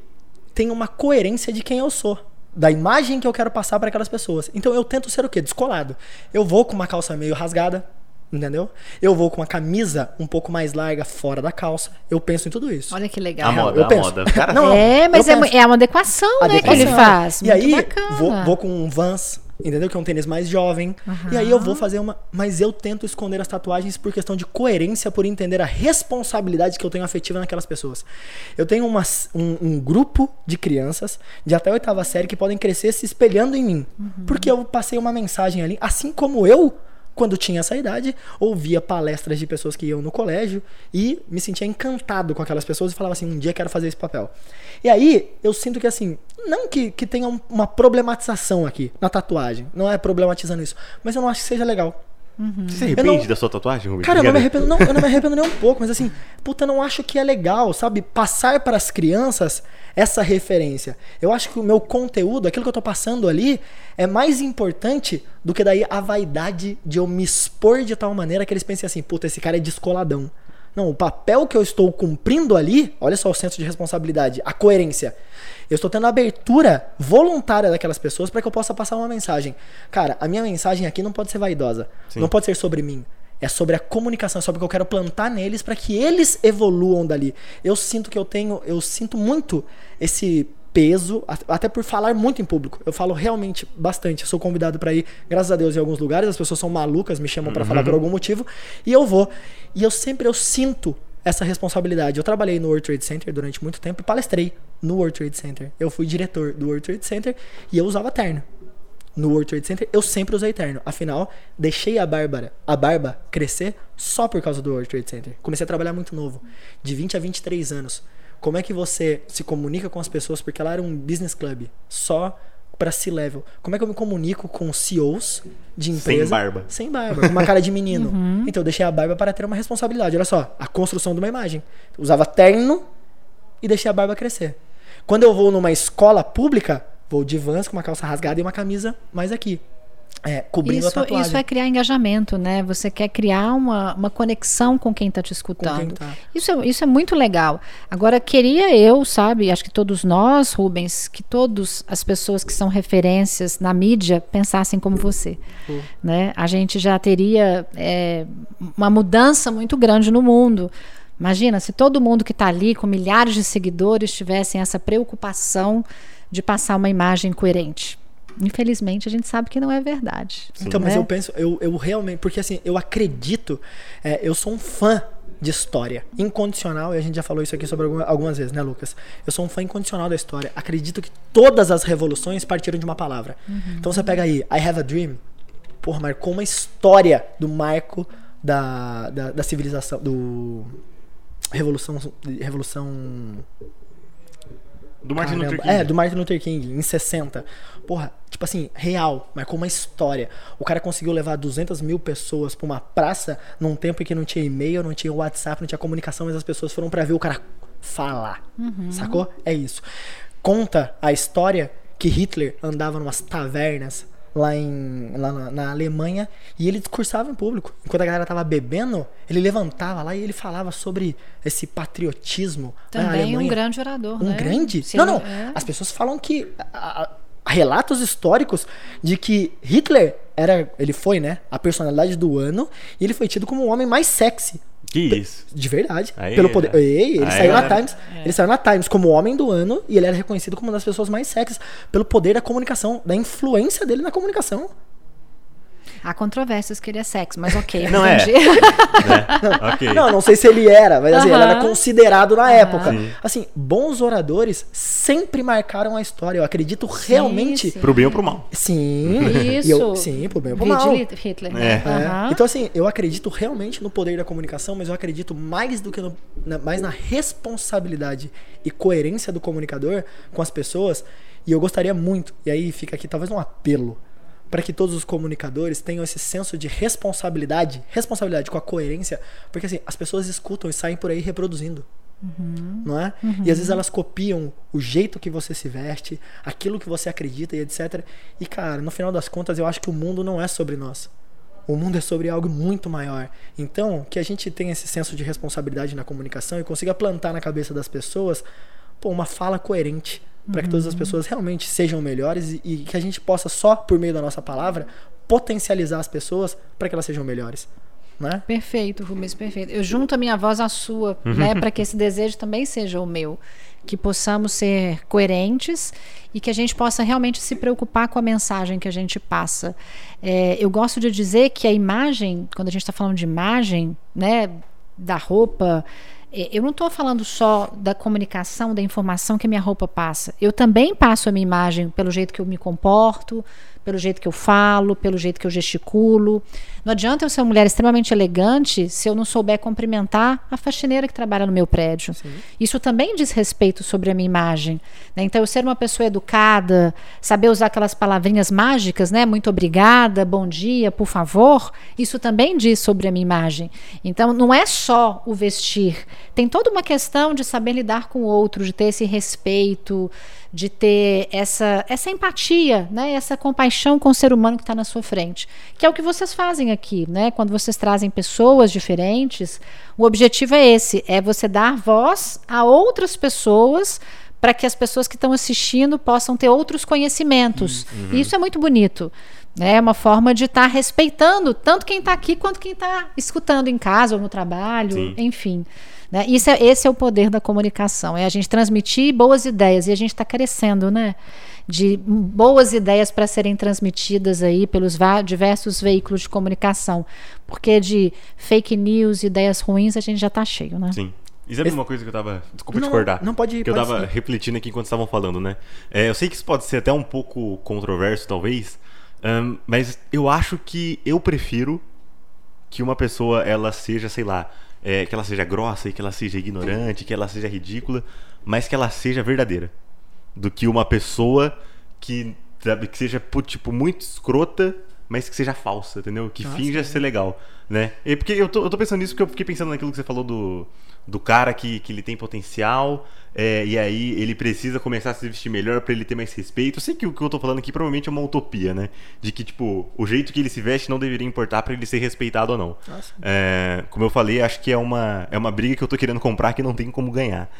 tem uma coerência de quem eu sou, da imagem que eu quero passar para aquelas pessoas. Então eu tento ser o quê? Descolado. Eu vou com uma calça meio rasgada, entendeu? Eu vou com uma camisa um pouco mais larga fora da calça. Eu penso em tudo isso. Olha que legal. A moda, eu a penso. moda. Cara- Não, é, mas eu é, é uma adequação, né, que ele faz. E Muito aí, bacana. vou, vou com um Vans, entendeu? Que é um tênis mais jovem. E aí eu vou fazer uma. Mas eu tento esconder as tatuagens por questão de coerência, por entender a responsabilidade que eu tenho afetiva naquelas pessoas. Eu tenho uma, um, um grupo de crianças de até a oitava série que podem crescer se espelhando em mim. Porque eu passei uma mensagem ali, assim como eu. Quando tinha essa idade, ouvia palestras de pessoas que iam no colégio e me sentia encantado com aquelas pessoas e falava assim: um dia quero fazer esse papel. E aí eu sinto que assim, não que, que tenha um- uma problematização aqui na tatuagem, não é problematizando isso, mas eu não acho que seja legal. Você se arrepende não- da sua tatuagem, Rubens? Cara, eu não me arrependo, não, eu não me arrependo nem um pouco, mas assim, puta, não acho que é legal, sabe? Passar para as crianças essa referência. Eu acho que o meu conteúdo, aquilo que eu tô passando ali, é mais importante do que daí a vaidade de eu me expor de tal maneira que eles pensem assim, puta, esse cara é descoladão. Não, o papel que eu estou cumprindo ali, olha só o senso de responsabilidade, a coerência. Eu estou tendo a abertura voluntária daquelas pessoas para que eu possa passar uma mensagem. Cara, a minha mensagem aqui não pode ser vaidosa. Sim. Não pode ser sobre mim. É sobre a comunicação, é sobre o que eu quero plantar neles para que eles evoluam dali. Eu sinto que eu tenho, eu sinto muito esse peso, até por falar muito em público. Eu falo realmente bastante. Eu sou convidado para ir, graças a Deus, em alguns lugares. As pessoas são malucas, me chamam para falar por algum motivo, e eu vou. E eu sempre eu sinto essa responsabilidade. Eu trabalhei no World Trade Center durante muito tempo e palestrei no World Trade Center. Eu fui diretor do World Trade Center e eu usava terno. No World Trade Center eu sempre usei terno. Afinal, deixei a Bárbara, a barba crescer só por causa do World Trade Center. Comecei a trabalhar muito novo, de 20 a 23 anos. Como é que você se comunica com as pessoas porque ela era um business club, só para C-level. Como é que eu me comunico com CEOs de Sem empresa barba. sem barba, com uma cara de menino. Então eu deixei a barba para ter uma responsabilidade. Olha só, a construção de uma imagem. Eu usava terno e deixei a barba crescer. Quando eu vou numa escola pública, vou de vans com uma calça rasgada e uma camisa mais aqui. É, cobrindo a Isso, tatuagem. isso é criar engajamento, né? Você quer criar uma, uma conexão com quem está te escutando. tá. Isso é, isso é muito legal. Agora, queria eu, sabe, acho que todos nós, Rubens, que todas as pessoas que são referências na mídia pensassem como você. Pô. Né? A gente já teria é, uma mudança muito grande no mundo. Imagina se todo mundo que está ali com milhares de seguidores tivessem essa preocupação de passar uma imagem coerente. Infelizmente, a gente sabe que não é verdade. Então, mas né? eu penso, eu, eu realmente, porque assim, eu acredito, é, eu sou um fã de história, incondicional, e a gente já falou isso aqui sobre alguma- algumas vezes, né, Lucas? Eu sou um fã incondicional da história. Acredito que todas as revoluções partiram de uma palavra. Então você pega aí, I Have a Dream, porra, marcou uma história do marco da, da, da civilização, do revolução, revolução Do Martin Caramba. Luther King. É, do Martin Luther King, em 60. Porra, tipo assim, real, marcou uma história. O cara conseguiu levar 200 mil pessoas pra uma praça num tempo em que não tinha e-mail, não tinha WhatsApp, não tinha comunicação, mas as pessoas foram pra ver o cara falar. Sacou? É isso. Conta a história que Hitler andava numas tavernas lá, em, lá na, na Alemanha e ele discursava em público. Enquanto a galera tava bebendo, ele levantava lá e ele falava sobre esse patriotismo. Também um grande orador, Um né? grande? Não, não. é. As pessoas falam que. a- a- relatos históricos de que Hitler era. Ele foi, né? A personalidade do ano. E ele foi tido como o homem mais sexy. Que isso. De verdade. Aí, pelo poder. né? Ei, ele Aí, saiu na. Times. Ele saiu na Times como o homem do ano. E ele era reconhecido como uma das pessoas mais sexys. Pelo poder da comunicação. Da influência dele na comunicação. Há controvérsias que ele é sexo, mas ok, Não é. entendi. Né? ok. Não, não sei se ele era, mas assim, ele era considerado na época. Sim. Assim, bons oradores sempre marcaram a história. Eu acredito realmente. sim. Pro bem ou pro mal. Sim. Isso. E eu- sim, pro bem ou pro mal. Hitler. É. né? É. Aham. Então, assim, eu acredito realmente no poder da comunicação, mas eu acredito mais do que no, na, mais na responsabilidade e coerência do comunicador com as pessoas. E eu gostaria muito, e aí fica aqui talvez um apelo, para que todos os comunicadores tenham esse senso de responsabilidade, responsabilidade com a coerência, porque assim, as pessoas escutam e saem por aí reproduzindo. Não é? E às vezes elas copiam o jeito que você se veste, aquilo que você acredita e etc. E cara, no final das contas, eu acho que o mundo não é sobre nós. O mundo é sobre algo muito maior. Então, que a gente tenha esse senso de responsabilidade na comunicação e consiga plantar na cabeça das pessoas pô, uma fala coerente para que todas as pessoas realmente sejam melhores e, e que a gente possa só por meio da nossa palavra potencializar as pessoas para que elas sejam melhores, né? Perfeito, Rubens, perfeito. Eu junto a minha voz à sua, né, para que esse desejo também seja o meu, que possamos ser coerentes e que a gente possa realmente se preocupar com a mensagem que a gente passa. É, eu gosto de dizer que a imagem, quando a gente está falando de imagem, né, da roupa, eu não estou falando só da comunicação, da informação que minha roupa passa. Eu também passo a minha imagem pelo jeito que eu me comporto, pelo jeito que eu falo, pelo jeito que eu gesticulo. Não adianta eu ser uma mulher extremamente elegante se eu não souber cumprimentar a faxineira que trabalha no meu prédio. Isso também diz respeito sobre a minha imagem. né? Então, eu ser uma pessoa educada, saber usar aquelas palavrinhas mágicas, né? Muito obrigada, bom dia, por favor, isso também diz sobre a minha imagem. Então, não é só o vestir. Tem toda uma questão de saber lidar com o outro, de ter esse respeito, de ter essa, essa empatia, né? essa compaixão compaixão com o ser humano que está na sua frente. Que é o que vocês fazem aqui, né? Quando vocês trazem pessoas diferentes, o objetivo é esse: é você dar voz a outras pessoas para que as pessoas que estão assistindo possam ter outros conhecimentos. Uhum. Isso é muito bonito. É uma forma de estar tá respeitando tanto quem está aqui quanto quem está escutando em casa ou no trabalho, Sim. enfim. Né? Isso é, esse é o poder da comunicação, é a gente transmitir boas ideias e a gente está crescendo, né? De boas ideias para serem transmitidas aí pelos diversos veículos de comunicação, porque de fake news, ideias ruins a gente já está cheio, né? Sim. E sabe Esse... uma coisa que eu tava. Desculpa não, te acordar. Não pode ir. Que pode eu tava ser. refletindo aqui enquanto estavam falando, né? É, eu sei que isso pode ser até um pouco controverso, talvez. Um, mas eu acho que eu prefiro que uma pessoa ela seja, sei lá, é, que ela seja grossa e que ela seja ignorante, que ela seja ridícula, mas que ela seja verdadeira. Do que uma pessoa que, sabe, que seja, tipo, muito escrota, mas que seja falsa, entendeu? Que Nossa, finja ser legal, né? E porque eu tô, eu tô pensando nisso porque eu fiquei pensando naquilo que você falou do, do cara que, que ele tem potencial é, e aí ele precisa começar a se vestir melhor para ele ter mais respeito. Eu sei que o que eu tô falando aqui provavelmente é uma utopia, né? De que, tipo, o jeito que ele se veste não deveria importar para ele ser respeitado ou não. É, como eu falei, acho que é uma, é uma briga que eu tô querendo comprar que não tem como ganhar.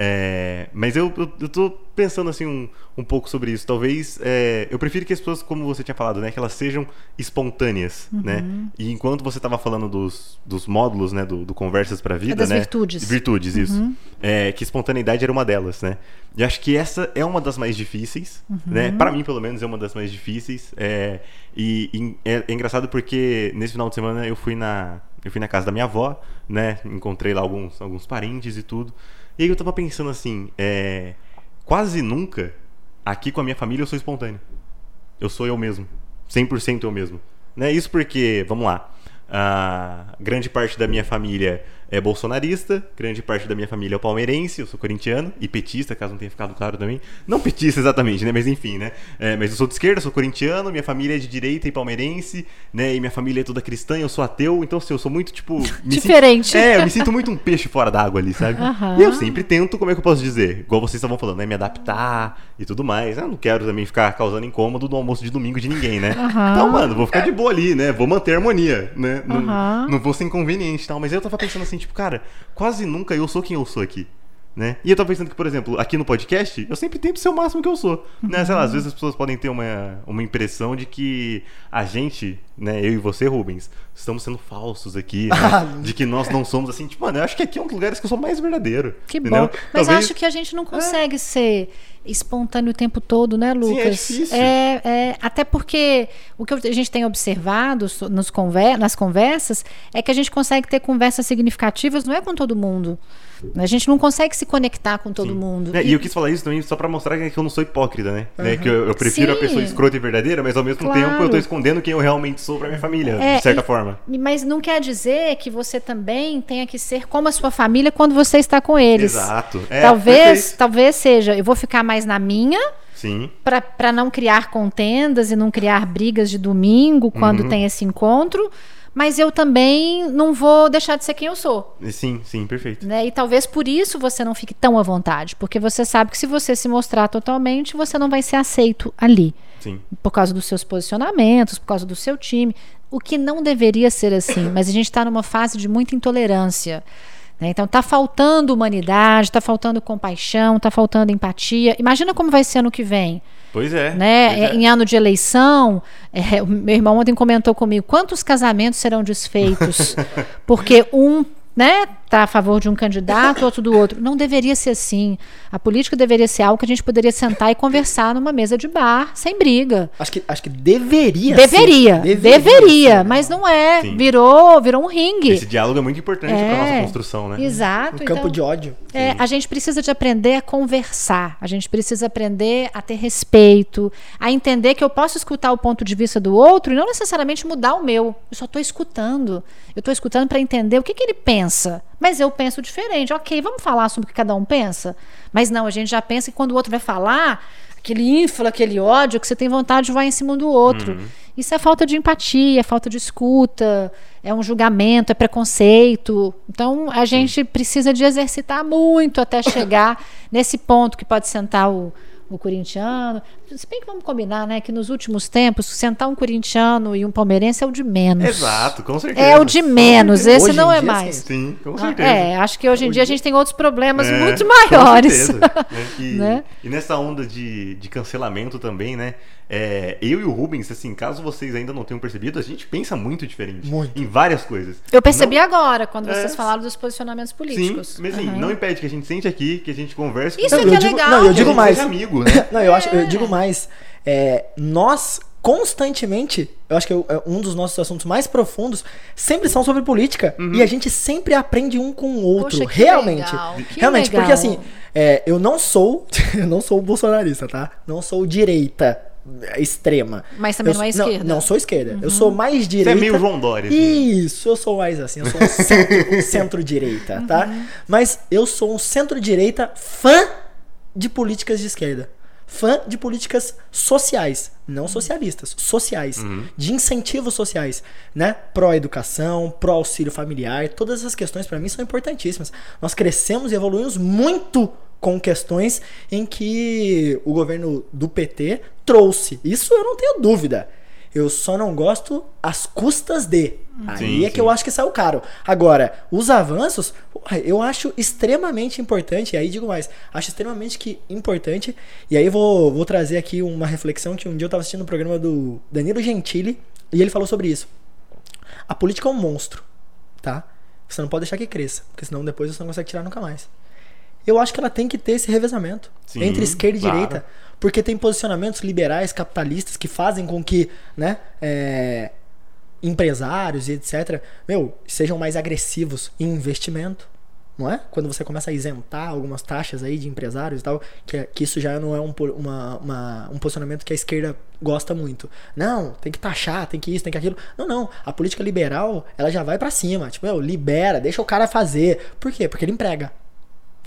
É, mas eu, eu, eu tô pensando assim um, um pouco sobre isso. Talvez é, eu prefiro que as pessoas, como você tinha falado, né, que elas sejam espontâneas, uhum. né? E enquanto você estava falando dos, dos módulos, né, do, do conversas para a vida, é das né? Virtudes. Virtudes, uhum. isso. É, que espontaneidade era uma delas, né? E acho que essa é uma das mais difíceis, uhum. né? Para mim, pelo menos, é uma das mais difíceis. É, e, e é, é engraçado porque nesse final de semana eu fui na eu fui na casa da minha avó, né? Encontrei lá alguns alguns parentes e tudo. E aí eu tava pensando assim, é, quase nunca aqui com a minha família eu sou espontâneo. Eu sou eu mesmo. 100% eu mesmo. Né? Isso porque, vamos lá, a grande parte da minha família é bolsonarista, grande parte da minha família é palmeirense, eu sou corintiano e petista, caso não tenha ficado claro também. Não petista exatamente, né? Mas enfim, né? É, mas eu sou de esquerda, sou corintiano, minha família é de direita e palmeirense, né? E minha família é toda cristã, eu sou ateu, então assim, eu sou muito, tipo. Diferente. Sinto, é, eu me sinto muito um peixe fora d'água ali, sabe? Uhum. E eu sempre tento, como é que eu posso dizer? Igual vocês estavam falando, né? Me adaptar e tudo mais. Eu não quero também ficar causando incômodo no almoço de domingo de ninguém, né? Uhum. Então, mano, vou ficar de boa ali, né? Vou manter a harmonia, né? Uhum. Não, não vou ser inconveniente e tal. Mas eu tava pensando assim, tipo, cara quase nunca eu sou quem eu sou aqui. Né? E eu tava pensando que, por exemplo, aqui no podcast, eu sempre tento ser o máximo que eu sou. Uhum. Né? Sei lá, às vezes as pessoas podem ter uma, uma impressão de que a gente, né, eu e você, Rubens, estamos sendo falsos aqui, né? Ah, de que nós não somos assim. Tipo, mano, eu acho que aqui é um dos lugares que eu sou mais verdadeiro. Que entendeu? bom. Mas Talvez... acho que a gente não consegue é. ser espontâneo o tempo todo, né, Lucas? Sim, é, é, é até porque o que a gente tem observado nos conver nas conversas é que a gente consegue ter conversas significativas, não é com todo mundo. A gente não consegue se conectar com todo Sim. mundo. É, e... e eu quis falar isso também só para mostrar que eu não sou hipócrita, né? Uhum. É, que eu, eu prefiro Sim. a pessoa escrota e verdadeira, mas ao mesmo claro. tempo eu tô escondendo quem eu realmente sou pra minha família, é, de certa e, forma. Mas não quer dizer que você também tenha que ser como a sua família quando você está com eles. Exato. É, talvez, talvez seja, eu vou ficar mais na minha, Sim. Para não criar contendas e não criar brigas de domingo quando uhum. tem esse encontro mas eu também não vou deixar de ser quem eu sou. Sim, sim, perfeito. Né? E talvez por isso você não fique tão à vontade, porque você sabe que se você se mostrar totalmente, você não vai ser aceito ali. Sim. Por causa dos seus posicionamentos, por causa do seu time. O que não deveria ser assim, mas a gente está numa fase de muita intolerância. Né? Então está faltando humanidade, está faltando compaixão, está faltando empatia. Imagina como vai ser ano que vem. Pois é. Né? Pois é. Em ano de eleição, é, meu irmão ontem comentou comigo quantos casamentos serão desfeitos porque um né, tá a favor de um candidato, outro do outro. Não deveria ser assim. A política deveria ser algo que a gente poderia sentar e conversar numa mesa de bar, sem briga. Acho que, acho que deveria deveria, ser. Deveria, deveria, mas não é. Virou, virou um ringue. Esse diálogo é muito importante é, para nossa construção, né? Exato. Um então, campo de ódio. É, a gente precisa de aprender a conversar. A gente precisa aprender a ter respeito, a entender que eu posso escutar o ponto de vista do outro e não necessariamente mudar o meu. Eu só estou escutando. Eu estou escutando para entender o que, que ele pensa. Mas eu penso diferente. Ok, vamos falar sobre o que cada um pensa? Mas não, a gente já pensa que quando o outro vai falar, aquele ínfla, aquele ódio, que você tem vontade de voar em cima do outro. Uhum. Isso é falta de empatia, é falta de escuta, é um julgamento, é preconceito. Então a gente precisa de exercitar muito até chegar nesse ponto que pode sentar o, o corintiano. Se bem que vamos combinar, né? Que nos últimos tempos, sentar um corintiano e um palmeirense é o de menos. Exato, com certeza. É o de menos. Esse Hoje não é dia, mais. Sim, com Ah, certeza. É, acho que hoje em dia a gente tem outros problemas É, muito com maiores. certeza, né? E, Né? e nessa onda de, de cancelamento também, né? É, eu e o Rubens, assim, caso vocês ainda não tenham percebido, a gente pensa muito diferente. Muito. Em várias coisas. Eu percebi Não- agora, quando vocês É. falaram dos posicionamentos políticos. Sim, mas assim, Aham. não impede que a gente sente aqui, que a gente converse Isso com é eu é digo, legal. Não, eu digo mais. amigo, né? Não, eu acho, eu É. digo mais. É, nós constantemente, eu acho que é um dos nossos assuntos mais profundos, sempre são sobre política. Uhum. E a gente sempre aprende um com o outro. Poxa, que realmente. legal, que realmente, legal. porque assim, é, eu não sou. eu não sou bolsonarista, tá? Não sou direita extrema. Mas também Eu não é sou- esquerda. Não, sou esquerda. Eu sou mais Você direita. é meio João Dória, assim. Isso, eu sou mais assim, eu sou um centro- centro-direita, tá? Mas eu sou um centro-direita fã de políticas de esquerda. Fã de políticas sociais, não socialistas, sociais, de incentivos sociais, né? Pró-educação, pró-auxílio familiar, todas essas questões pra mim são importantíssimas. Nós crescemos e evoluímos muito com questões em que o governo do PT trouxe. Isso eu não tenho dúvida. Eu só não gosto às custas de. Aí Sim, é que sim. eu acho que saiu caro. Agora, os avanços, eu acho extremamente importante. E aí digo mais, acho extremamente que importante. E aí vou, vou trazer aqui uma reflexão que um dia eu tava assistindo um programa do Danilo Gentili e ele falou sobre isso. A política é um monstro, tá? Você não pode deixar que cresça, porque senão depois você não consegue tirar nunca mais. Eu acho que ela tem que ter esse revezamento Sim, entre esquerda e claro. direita, porque tem posicionamentos liberais, capitalistas que fazem com que, né, é, empresários e etc, meu, sejam mais agressivos em investimento, não é? Quando você começa a isentar algumas taxas aí de empresários e tal, que, é- que isso já não é um, uma- uma- um posicionamento que a esquerda gosta muito. Não, tem que taxar, tem que isso, tem que aquilo. Não, não. A política liberal, ela já vai pra cima. Tipo, meu, libera, deixa o cara fazer. Por quê? Porque ele emprega.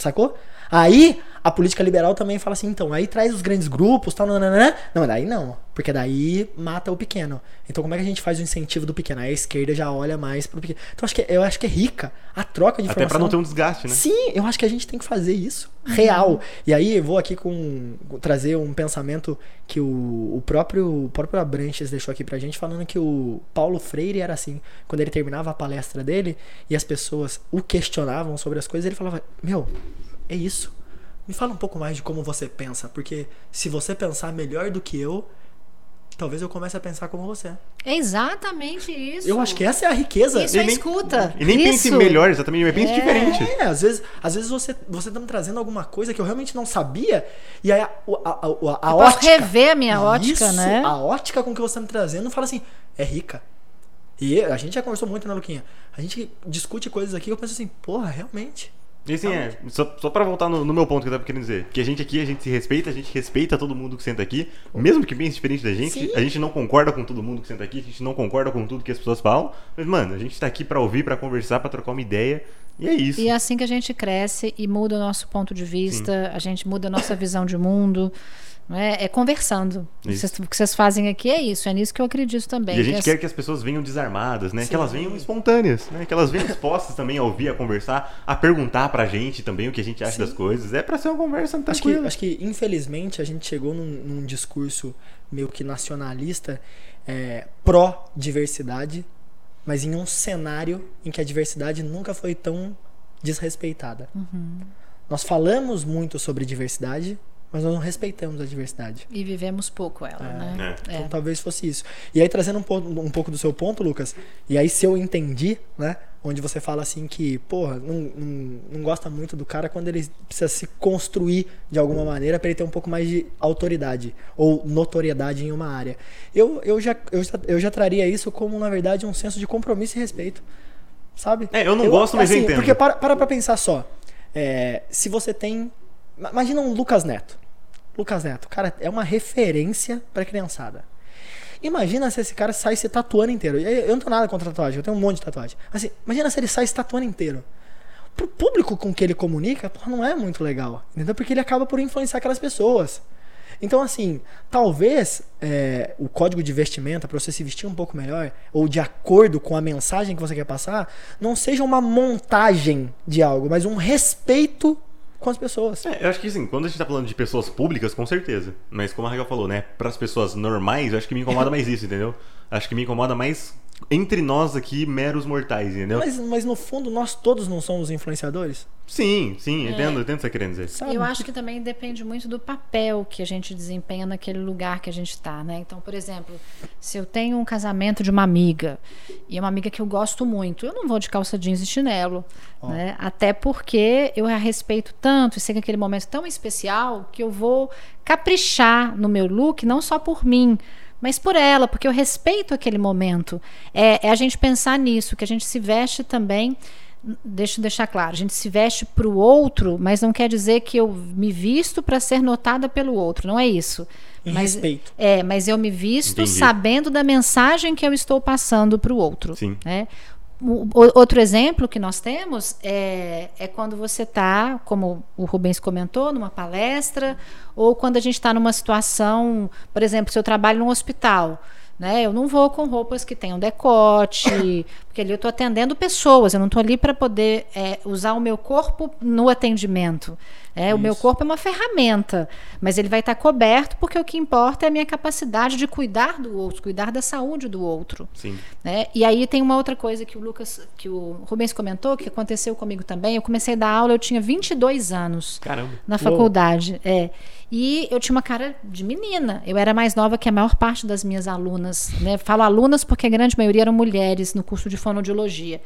Sacou? Aí a política liberal também fala assim, então, aí traz os grandes grupos, tal, nananã. Não, daí não, porque daí mata o pequeno. Então como é que a gente faz o incentivo do pequeno? Aí a esquerda já olha mais pro pequeno. Então acho que eu acho que é rica a troca de Até informação. pra não ter um desgaste, né? Sim, eu acho que a gente tem que fazer isso. Real. E aí eu vou aqui com trazer um pensamento que o, o próprio o próprio Abranches deixou aqui pra gente, falando que o Paulo Freire era assim. Quando ele terminava a palestra dele e as pessoas o questionavam sobre as coisas, ele falava: Meu, é isso. Me fala um pouco mais de como você pensa, porque se você pensar melhor do que eu, talvez eu comece a pensar como você. É exatamente isso. Eu acho que essa é a riqueza. Isso é E nem- escuta. E nem pense Isso. melhor, exatamente, mas pense diferente. É, às vezes, às vezes você, você tá me trazendo alguma coisa que eu realmente não sabia, e aí a, a, a, a, Eu ótica. rever a minha ótica, Isso, né? A ótica com que você tá me trazendo fala assim, é rica. E a gente já conversou muito, né, Luquinha? A gente discute coisas aqui e eu penso assim, porra, realmente. E assim, é, só, só pra voltar no, no meu ponto que eu tava querendo dizer, que a gente aqui, a gente se respeita, a gente respeita todo mundo que senta aqui, mesmo que pense diferente da gente, Sim. a gente não concorda com todo mundo que senta aqui, a gente não concorda com tudo que as pessoas falam, mas, mano, a gente tá aqui pra ouvir, pra conversar, pra trocar uma ideia, e é isso. E é assim que a gente cresce e muda o nosso ponto de vista, a gente muda a nossa visão de mundo. É, é conversando. Isso. Vocês- O que vocês fazem aqui é isso, é nisso que eu acredito também. E a que gente as- quer que as pessoas venham desarmadas, né? Sim. Que elas venham espontâneas, né? Que elas venham dispostas também a ouvir, a conversar, a perguntar pra gente também o que a gente acha Sim. das coisas. É pra ser uma conversa Acho que, tranquila. acho que, infelizmente, a gente chegou num, num discurso meio que nacionalista, é, pró-diversidade, mas em um cenário em que a diversidade nunca foi tão desrespeitada. Nós falamos muito sobre diversidade, mas nós não respeitamos a diversidade. E vivemos pouco ela, né? É. Então talvez fosse isso. E aí, trazendo um, pouco- um pouco do seu ponto, Lucas, e aí se eu entendi, né? Onde você fala assim que, porra, não, não, não gosta muito do cara quando ele precisa se construir de alguma maneira para ele ter um pouco mais de autoridade ou notoriedade em uma área. Eu, eu, já, eu, já, eu já traria isso como, na verdade, um senso de compromisso e respeito. Sabe? É, eu não gosto, mas eu entendo. Porque para, para pra pensar só. É, se você tem. ma- Imagina um Lucas Neto. Lucas Neto, cara, é uma referência pra criançada. Imagina se esse cara sai se tatuando inteiro. Eu não tenho nada contra tatuagem, eu tenho um monte de tatuagem. Assim, imagina se ele sai se tatuando inteiro. Pro público com que ele comunica, porra, não é muito legal. Entendeu? Porque ele acaba por influenciar aquelas pessoas. Então, assim, talvez é, o código de vestimenta, para você se vestir um pouco melhor, ou de acordo com a mensagem que você quer passar, não seja uma montagem de algo, mas um respeito com as pessoas. É, eu acho que assim, quando a gente tá falando de pessoas públicas, com certeza. Mas como a Raquel falou, né? Para as pessoas normais, eu acho que me incomoda mais isso, entendeu? Acho que me incomoda mais entre nós aqui, meros mortais, entendeu? Mas, mas no fundo, nós todos não somos influenciadores? Sim, sim, entendo, entendo o que você tá querendo dizer. Sabe? Eu acho que também depende muito do papel que a gente desempenha naquele lugar que a gente está, né? Então, por exemplo, se eu tenho um casamento de uma amiga e é uma amiga que eu gosto muito, eu não vou de calça jeans e chinelo, né? Até porque eu a respeito tanto e sei que aquele momento é tão especial que eu vou caprichar no meu look, não só por mim, mas por ela, porque eu respeito aquele momento. É, é a gente pensar nisso, que a gente se veste também deixa eu deixar claro, a gente se veste para o outro, mas não quer dizer que eu me visto para ser notada pelo outro, não é isso. Em mas, respeito. É, mas eu me visto Entendi. sabendo da mensagem que eu estou passando para o outro. Sim. Né? Outro exemplo que nós temos é, é quando você está, como o Rubens comentou, numa palestra, ou quando a gente está numa situação, por exemplo, se eu trabalho num hospital. Né? Eu não vou com roupas que tenham decote, porque ali eu estou atendendo pessoas, eu não estou ali para poder é, usar o meu corpo no atendimento. É, o meu corpo é uma ferramenta, mas ele vai estar coberto porque o que importa é a minha capacidade de cuidar do outro, cuidar da saúde do outro. Sim. né? E aí tem uma outra coisa que o Lucas, que o Rubens comentou, que aconteceu comigo também. Eu comecei a dar aula, eu tinha 22 anos Caramba. na faculdade. É. E eu tinha uma cara de menina. Eu era mais nova que a maior parte das minhas alunas. Né? Falo alunas porque a grande maioria eram mulheres no curso de fonoaudiologia.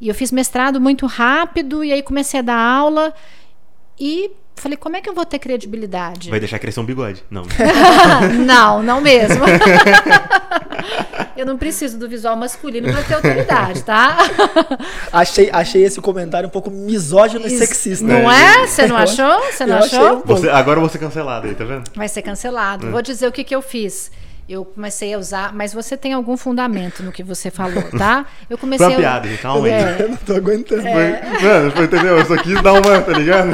E eu fiz mestrado muito rápido e aí comecei a dar aula e falei, como é que eu vou ter credibilidade? Vai deixar crescer um bigode. Não. não, não mesmo. eu não preciso do visual masculino para ter autoridade, tá? Achei, achei esse comentário um pouco misógino e Isso- sexista. Não é? Você não achou? Você não Eu achou? um. Você, agora eu vou ser cancelado aí, tá vendo? Vai ser cancelado. Vou dizer o que, que eu fiz. Eu comecei a usar, mas você tem algum fundamento no que você falou, tá? Eu comecei Foi uma a piada, gente. Calma aí. É. Eu não tô aguentando. Foi- Mano, foi, entendeu? Eu só quis dar uma, tá ligado?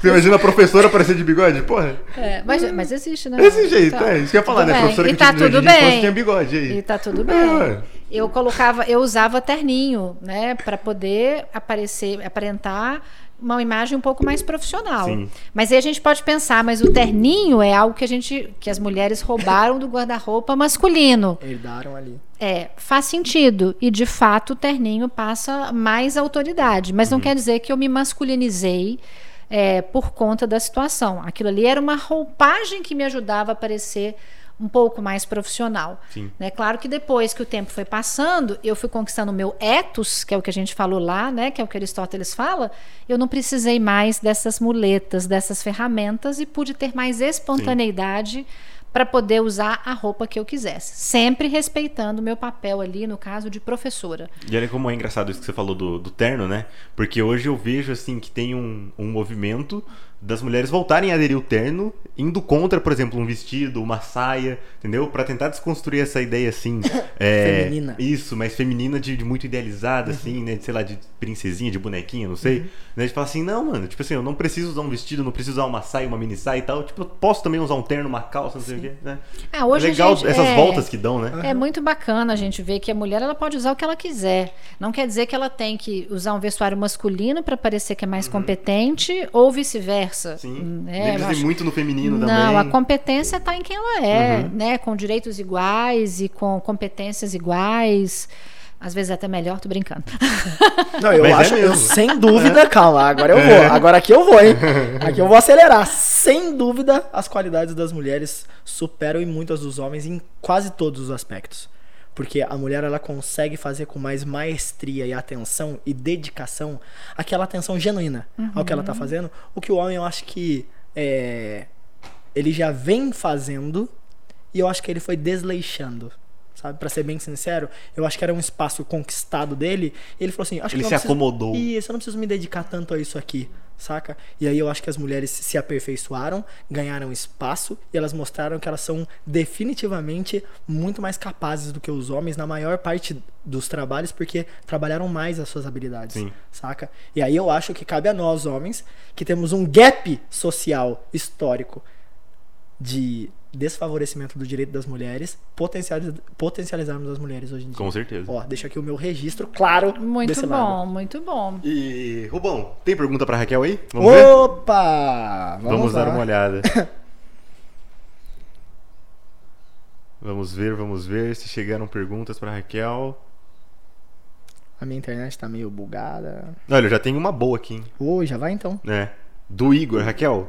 Você imagina a professora aparecer de bigode? Porra, É, mas, mas existe, né? desse jeito, Tá. é. Isso que eu ia falar, Tudo né? bem. Professora e que tá tinha de tudo bem. tinha bigode aí. E tá tudo É, bem. ué. eu colocava, eu usava terninho, né, para poder aparecer, aparentar uma imagem um pouco mais profissional. Sim. Mas aí a gente pode pensar, mas o terninho é algo que a gente, que as mulheres roubaram do guarda-roupa masculino. Herdaram ali. É, faz sentido. E de fato o terninho passa mais autoridade. Mas Uhum. não quer dizer que eu me masculinizei é, por conta da situação. Aquilo ali era uma roupagem que me ajudava a parecer um pouco mais profissional. Sim. Né? Claro que depois que o tempo foi passando, eu fui conquistando o meu ethos, que é o que a gente falou lá, né? que é o que Aristóteles fala, eu não precisei mais dessas muletas, dessas ferramentas e pude ter mais espontaneidade para poder usar a roupa que eu quisesse, sempre respeitando o meu papel ali, no caso de professora. E olha como é engraçado isso que você falou do, do terno, né? Porque hoje eu vejo, assim, que tem um, um movimento das mulheres voltarem a aderir o terno, indo contra, por exemplo, um vestido, uma saia, entendeu? Pra tentar desconstruir essa ideia, assim... é, Feminina. Isso, mais feminina, de, de muito idealizada, assim, né? De, sei lá, de princesinha, de bonequinha, não sei. Né? De falar assim, não, mano, tipo assim, eu não preciso usar um vestido, não preciso usar uma saia, uma mini saia e tal. Tipo, eu posso também usar um terno, uma calça, não sei o quê, né? Ah, hoje é a legal gente- essas é- voltas que dão, né? É muito bacana a gente ver que a mulher ela pode usar o que ela quiser. Não quer dizer que ela tem que usar um vestuário masculino para parecer que é mais competente ou vice-versa. Uhum. Sim. É, eu precisa ir acho- muito no feminino Não, também. a competência está em quem ela é, Uhum. né? Com direitos iguais e com competências iguais. Às vezes até melhor, tô brincando. Não, eu Mas é acho, eu, mesmo. sem dúvida, calma, agora eu vou. Agora aqui eu vou, hein? Aqui eu vou acelerar. Sem dúvida, as qualidades das mulheres superam em muitas dos homens em quase todos os aspectos. Porque a mulher ela consegue fazer com mais maestria e atenção e dedicação aquela atenção genuína ao que ela tá fazendo. O que o homem eu acho que é, ele já vem fazendo e eu acho que ele foi desleixando. Sabe, Pra ser bem sincero, eu acho que era um espaço conquistado dele. E ele falou assim: acho Ele que se preciso- acomodou. Isso, eu não preciso me dedicar tanto a isso aqui, saca? E aí eu acho que as mulheres se aperfeiçoaram, ganharam espaço e elas mostraram que elas são definitivamente muito mais capazes do que os homens na maior parte dos trabalhos, porque trabalharam mais as suas habilidades, Sim. saca? E aí eu acho que cabe a nós, homens, que temos um gap social histórico de desfavorecimento do direito das mulheres, potencializ- potencializarmos as mulheres hoje em dia. Com certeza. Ó, deixa aqui o meu registro claro Muito desse bom, lado. muito bom. E, Rubão, tem pergunta pra Raquel aí? Vamos ver? Opa! Vamos, Vamos lá. dar uma olhada. vamos ver, vamos ver se chegaram perguntas pra Raquel. A minha internet tá meio bugada. Olha, eu já tenho uma boa aqui? Oi, já vai então. né? Do Igor, Raquel.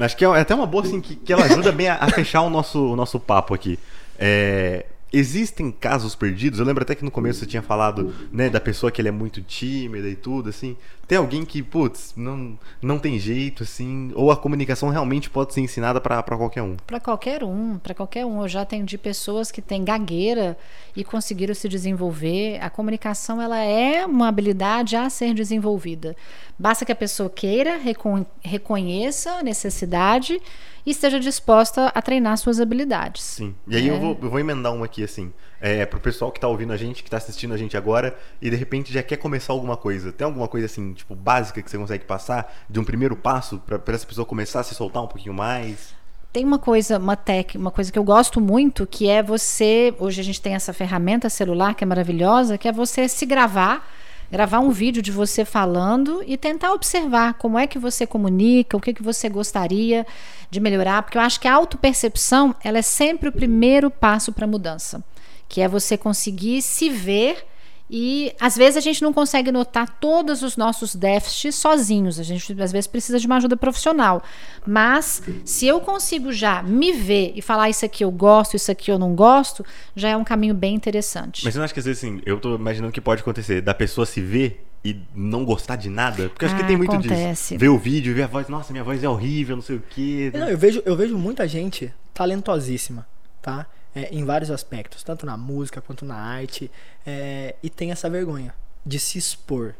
Acho que é até uma boa, assim, que, que ela ajuda bem a, a fechar o nosso, o nosso papo aqui. É, existem casos perdidos? Eu lembro até que no começo você tinha falado, né, da pessoa que ele é muito tímida e tudo, assim. Tem alguém que, putz, não, não tem jeito, assim, ou a comunicação realmente pode ser ensinada pra qualquer um. Para qualquer um, para qualquer um. Eu já atendi pessoas que têm gagueira e conseguiram se desenvolver. A comunicação ela é uma habilidade a ser desenvolvida. Basta que a pessoa queira, recon- reconheça a necessidade e esteja disposta a treinar suas habilidades. Sim. E aí eu, É. vou, eu vou emendar uma aqui, assim. É, pro pessoal que tá ouvindo a gente, que tá assistindo a gente agora, e de repente já quer começar alguma coisa. Tem alguma coisa, assim, tipo, básica que você consegue passar de um primeiro passo pra essa pessoa começar a se soltar um pouquinho mais? Tem uma coisa, uma tec, uma coisa que eu gosto muito, que é você. Hoje a gente tem essa ferramenta celular que é maravilhosa, que é você se gravar, gravar um vídeo de você falando e tentar observar como é que você comunica, o que, que você gostaria de melhorar, porque eu acho que a autopercepção ela é sempre o primeiro passo para a mudança, que é você conseguir se ver e às vezes a gente não consegue notar todos os nossos déficits sozinhos. A gente às vezes precisa de uma ajuda profissional. Mas se eu consigo já me ver e falar isso aqui eu gosto, isso aqui eu não gosto, já é um caminho bem interessante. Mas você não acha que às vezes, assim, eu tô imaginando que pode acontecer da pessoa se ver e não gostar de nada? Porque eu acho que Ah, tem muito acontece. disso. Ver o vídeo, ver a voz, nossa, minha voz é horrível, não sei o quê. Não, eu vejo, eu vejo muita gente talentosíssima, tá? É, em vários aspectos, tanto na música quanto na arte, é, e tem essa vergonha de se expor.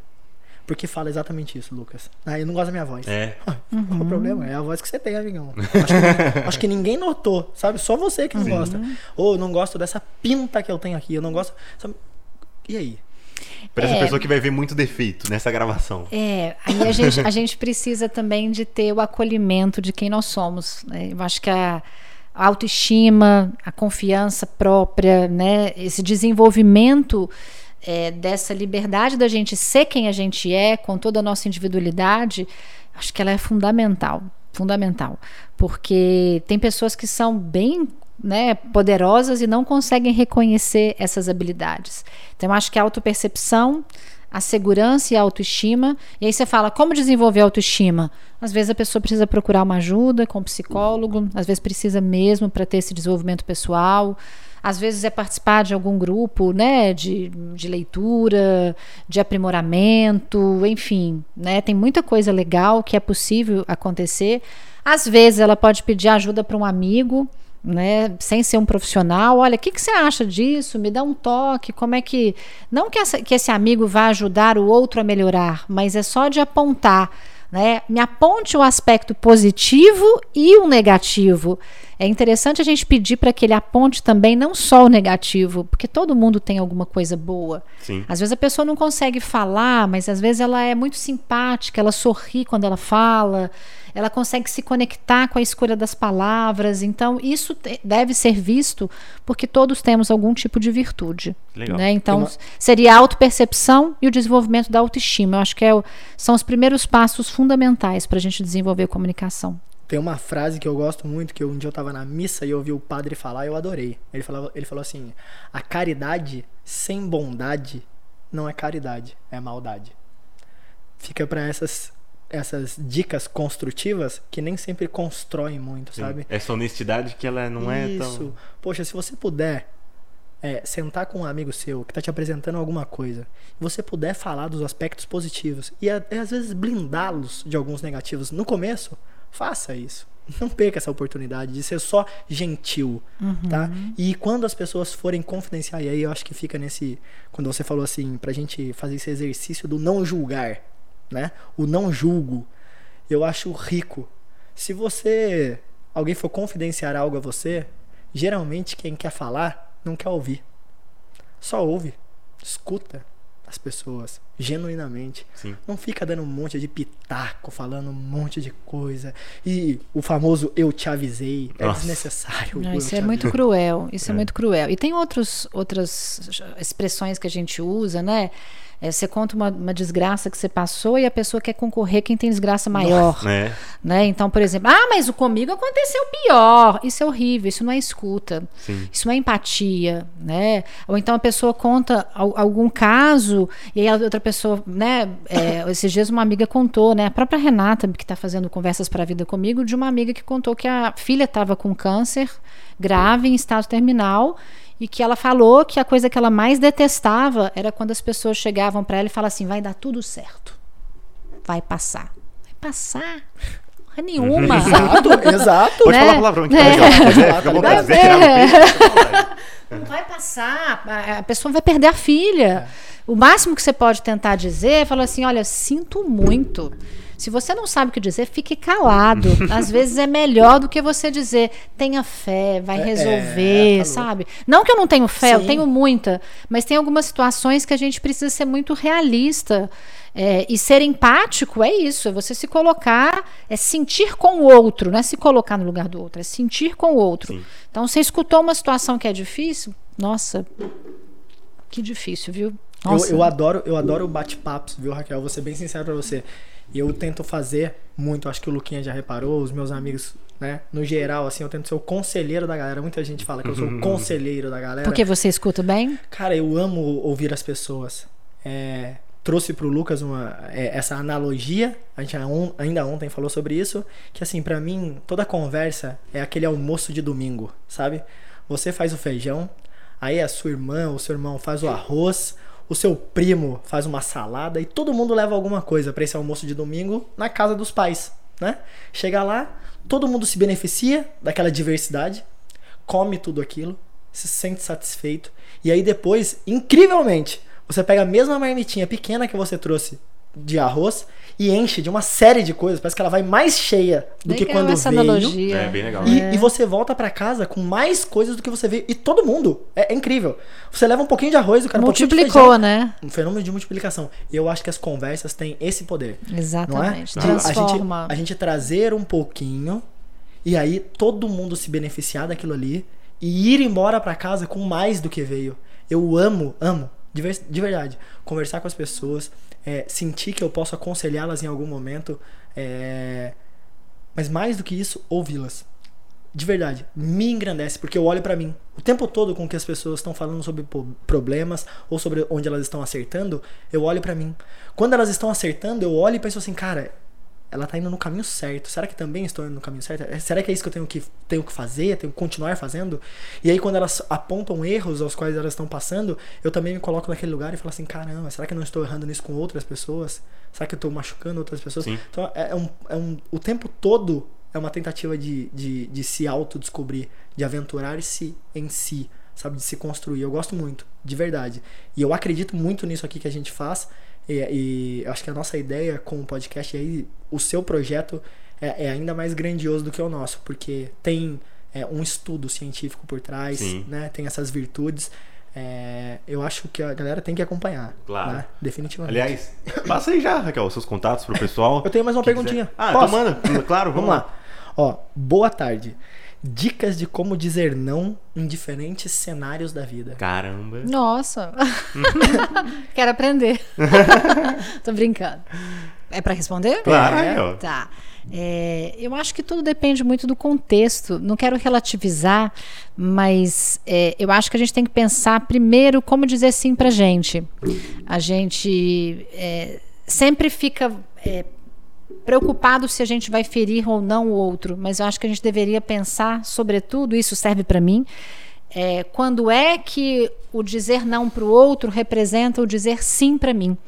Porque fala exatamente isso, Lucas. Ah, eu não gosto da minha voz. É. Qual o problema? É a voz que você tem, amigão. Acho que, acho que ninguém notou, sabe? Só você que não gosta. Ou eu não gosto dessa pinta que eu tenho aqui. Eu não gosto. sabe? E aí? Pra essa É. pessoa que vai ver muito defeito nessa gravação. É, aí a gente, a gente precisa também de ter o acolhimento de quem nós somos. né? Eu acho que a a autoestima, a confiança própria, né? esse desenvolvimento é, dessa liberdade da gente ser quem a gente é, com toda a nossa individualidade, acho que ela é fundamental. Fundamental. Porque tem pessoas que são bem né, poderosas e não conseguem reconhecer essas habilidades. Então, acho que a autopercepção, a segurança e a autoestima. E aí você fala, como desenvolver a autoestima? Às vezes a pessoa precisa procurar uma ajuda com um psicólogo, às vezes precisa mesmo para ter esse desenvolvimento pessoal. Às vezes é participar de algum grupo, né, de, de leitura, de aprimoramento, enfim, né, tem muita coisa legal que é possível acontecer. Às vezes ela pode pedir ajuda para um amigo, né, sem ser um profissional, olha, o que, que você acha disso? Me dá um toque, como é que. Não que, essa, que esse amigo vá ajudar o outro a melhorar, mas é só de apontar. Né? Me aponte o aspecto positivo e o negativo. É interessante a gente pedir para que ele aponte também não só o negativo, porque todo mundo tem alguma coisa boa. Sim. Às vezes a pessoa não consegue falar, mas às vezes ela é muito simpática, ela sorri quando ela fala, ela consegue se conectar com a escolha das palavras. Então, isso deve ser visto porque todos temos algum tipo de virtude. Legal. Né? Então, uma- seria a autopercepção e o desenvolvimento da autoestima. Eu acho que é o- são os primeiros passos fundamentais para a gente desenvolver a comunicação. Tem uma frase que eu gosto muito, que eu- um dia eu tava na missa e eu ouvi o padre falar e eu adorei. Ele, falava, ele falou assim: a caridade sem bondade não é caridade, é maldade. Fica pra essas, essas dicas construtivas que nem sempre constroem muito, Sim. sabe? Essa honestidade que ela não é Isso. tão. Poxa, se você puder é, sentar com um amigo seu que tá te apresentando alguma coisa, e você puder falar dos aspectos positivos e, e às vezes blindá-los de alguns negativos no começo, faça isso. Não perca essa oportunidade de ser só gentil, tá? E quando as pessoas forem confidenciar, e aí eu acho que fica nesse. Quando você falou assim, pra gente fazer esse exercício do não julgar, né? O não julgo, eu acho rico. Se você. Alguém for confidenciar algo a você, geralmente quem quer falar não quer ouvir. Só ouve, escuta. as pessoas, genuinamente. Sim. Não fica dando um monte de pitaco, falando um monte de coisa. E o famoso eu te avisei é Nossa. desnecessário. Não, isso é muito avisei. cruel. Isso é. É. muito cruel. E tem outros, outras expressões que a gente usa, né? É, você conta uma, uma desgraça que você passou e a pessoa quer concorrer quem tem desgraça maior. É. Né? Então, por exemplo, ah, mas o comigo aconteceu pior. Isso é horrível, isso não é escuta. Sim. Isso não é empatia, né? Ou então a pessoa conta al- algum caso e aí a outra pessoa, né? é, esses dias uma amiga contou, né? A própria Renata, que está fazendo conversas para a vida comigo, de uma amiga que contou que a filha estava com câncer grave em estado terminal e que ela falou que a coisa que ela mais detestava era quando as pessoas chegavam para ela e falavam assim: vai dar tudo certo, vai passar, vai passar. Porra nenhuma. Exato, exato. Pode Né? falar palavrão aqui. É. Pode, ó. Pode, é, Vai fica à vontade. Vai. Não passar, a a pessoa vai perder a filha. O máximo que você pode tentar dizer é falar assim: olha, sinto muito. Se você não sabe o que dizer, fique calado. Às vezes é melhor do que você dizer, tenha fé, vai É, resolver, é, sabe? Não que eu não tenho fé, eu Sim. tenho muita, mas tem algumas situações que a gente precisa ser muito realista. É, e ser empático é isso, é você se colocar, é sentir com o outro, não é se colocar no lugar do outro, é sentir com o outro. Sim. Então, você escutou uma situação que é difícil? Nossa, que difícil, viu? Eu, eu adoro, eu adoro bate-papos, viu, Raquel? Vou ser bem sincero pra você. Eu tento fazer muito, acho que o Luquinha já reparou, os meus amigos, né? No geral, assim, eu tento ser o conselheiro da galera. Muita gente fala que eu sou o conselheiro da galera. Porque você escuta bem? Cara, eu amo ouvir as pessoas. É, trouxe pro Lucas uma, é, essa analogia, a gente ainda ontem falou sobre isso, que assim, pra mim, toda conversa é aquele almoço de domingo, sabe? Você faz o feijão, aí a sua irmã, o seu irmão faz o arroz, o seu primo faz uma salada e todo mundo leva alguma coisa pra esse almoço de domingo na casa dos pais, né? Chega lá, todo mundo se beneficia daquela diversidade, come tudo aquilo, se sente satisfeito. E aí depois, incrivelmente, você pega a mesma marmitinha pequena que você trouxe de arroz e enche de uma série de coisas. Parece que ela vai mais cheia do que Legal quando essa veio. analogia. É, bem legal. E, É. e você volta pra casa com mais coisas do que você veio. E todo mundo. É, é incrível. Você leva um pouquinho de arroz, o cara um Multiplicou, feijão. né? Um fenômeno de multiplicação. E eu acho que as conversas têm esse poder. Não é? Exatamente. De a gente, Transforma. a gente trazer um pouquinho e aí todo mundo se beneficiar daquilo ali e ir embora pra casa com mais do que veio. Eu amo, amo, de, ver- de verdade, conversar com as pessoas, é, sentir que eu posso aconselhá-las em algum momento, é, mas mais do que isso, ouvi-las. De verdade, me engrandece, porque eu olho pra mim. O tempo todo com que as pessoas estão falando sobre problemas ou sobre onde elas estão acertando, eu olho pra mim. Quando elas estão acertando, eu olho e penso assim, cara, ela tá indo no caminho certo. Será que também estou indo no caminho certo? É, Será que é isso que eu tenho que, tenho que fazer? Tenho que continuar fazendo? E aí, quando elas apontam erros aos quais elas estão passando, eu também me coloco naquele lugar e falo assim: caramba, será que eu não estou errando nisso com outras pessoas? Será que eu estou machucando outras pessoas? Sim. Então, é, é um, é um, o tempo todo é uma tentativa de, de, de se autodescobrir, de aventurar-se em si, sabe? De se construir. Eu gosto muito, de verdade. E eu acredito muito nisso aqui que a gente faz. E, e eu acho que a nossa ideia com o podcast e aí, o seu projeto é, é ainda mais grandioso do que o nosso, porque tem é, um estudo científico por trás, Sim. né? Tem essas virtudes. É, eu acho que a galera tem que acompanhar. Claro. né? Definitivamente. Aliás, passa aí já, Raquel, os seus contatos pro pessoal. Eu tenho mais uma perguntinha. quiser. Ah, Posso? então manda. Claro, Vamos lá. Ó, boa tarde. Dicas de como dizer não em diferentes cenários da vida. Caramba. Nossa. Quero aprender. Tô brincando. É pra responder? Claro, É. Tá. É, eu acho que tudo depende muito do contexto. Não quero relativizar, mas é, eu acho que a gente tem que pensar primeiro como dizer sim pra gente. A gente é, sempre fica é, preocupado se a gente vai ferir ou não o outro, mas eu acho que a gente deveria pensar, sobretudo, isso serve para mim, é, quando é que o dizer não para o outro representa o dizer sim para mim.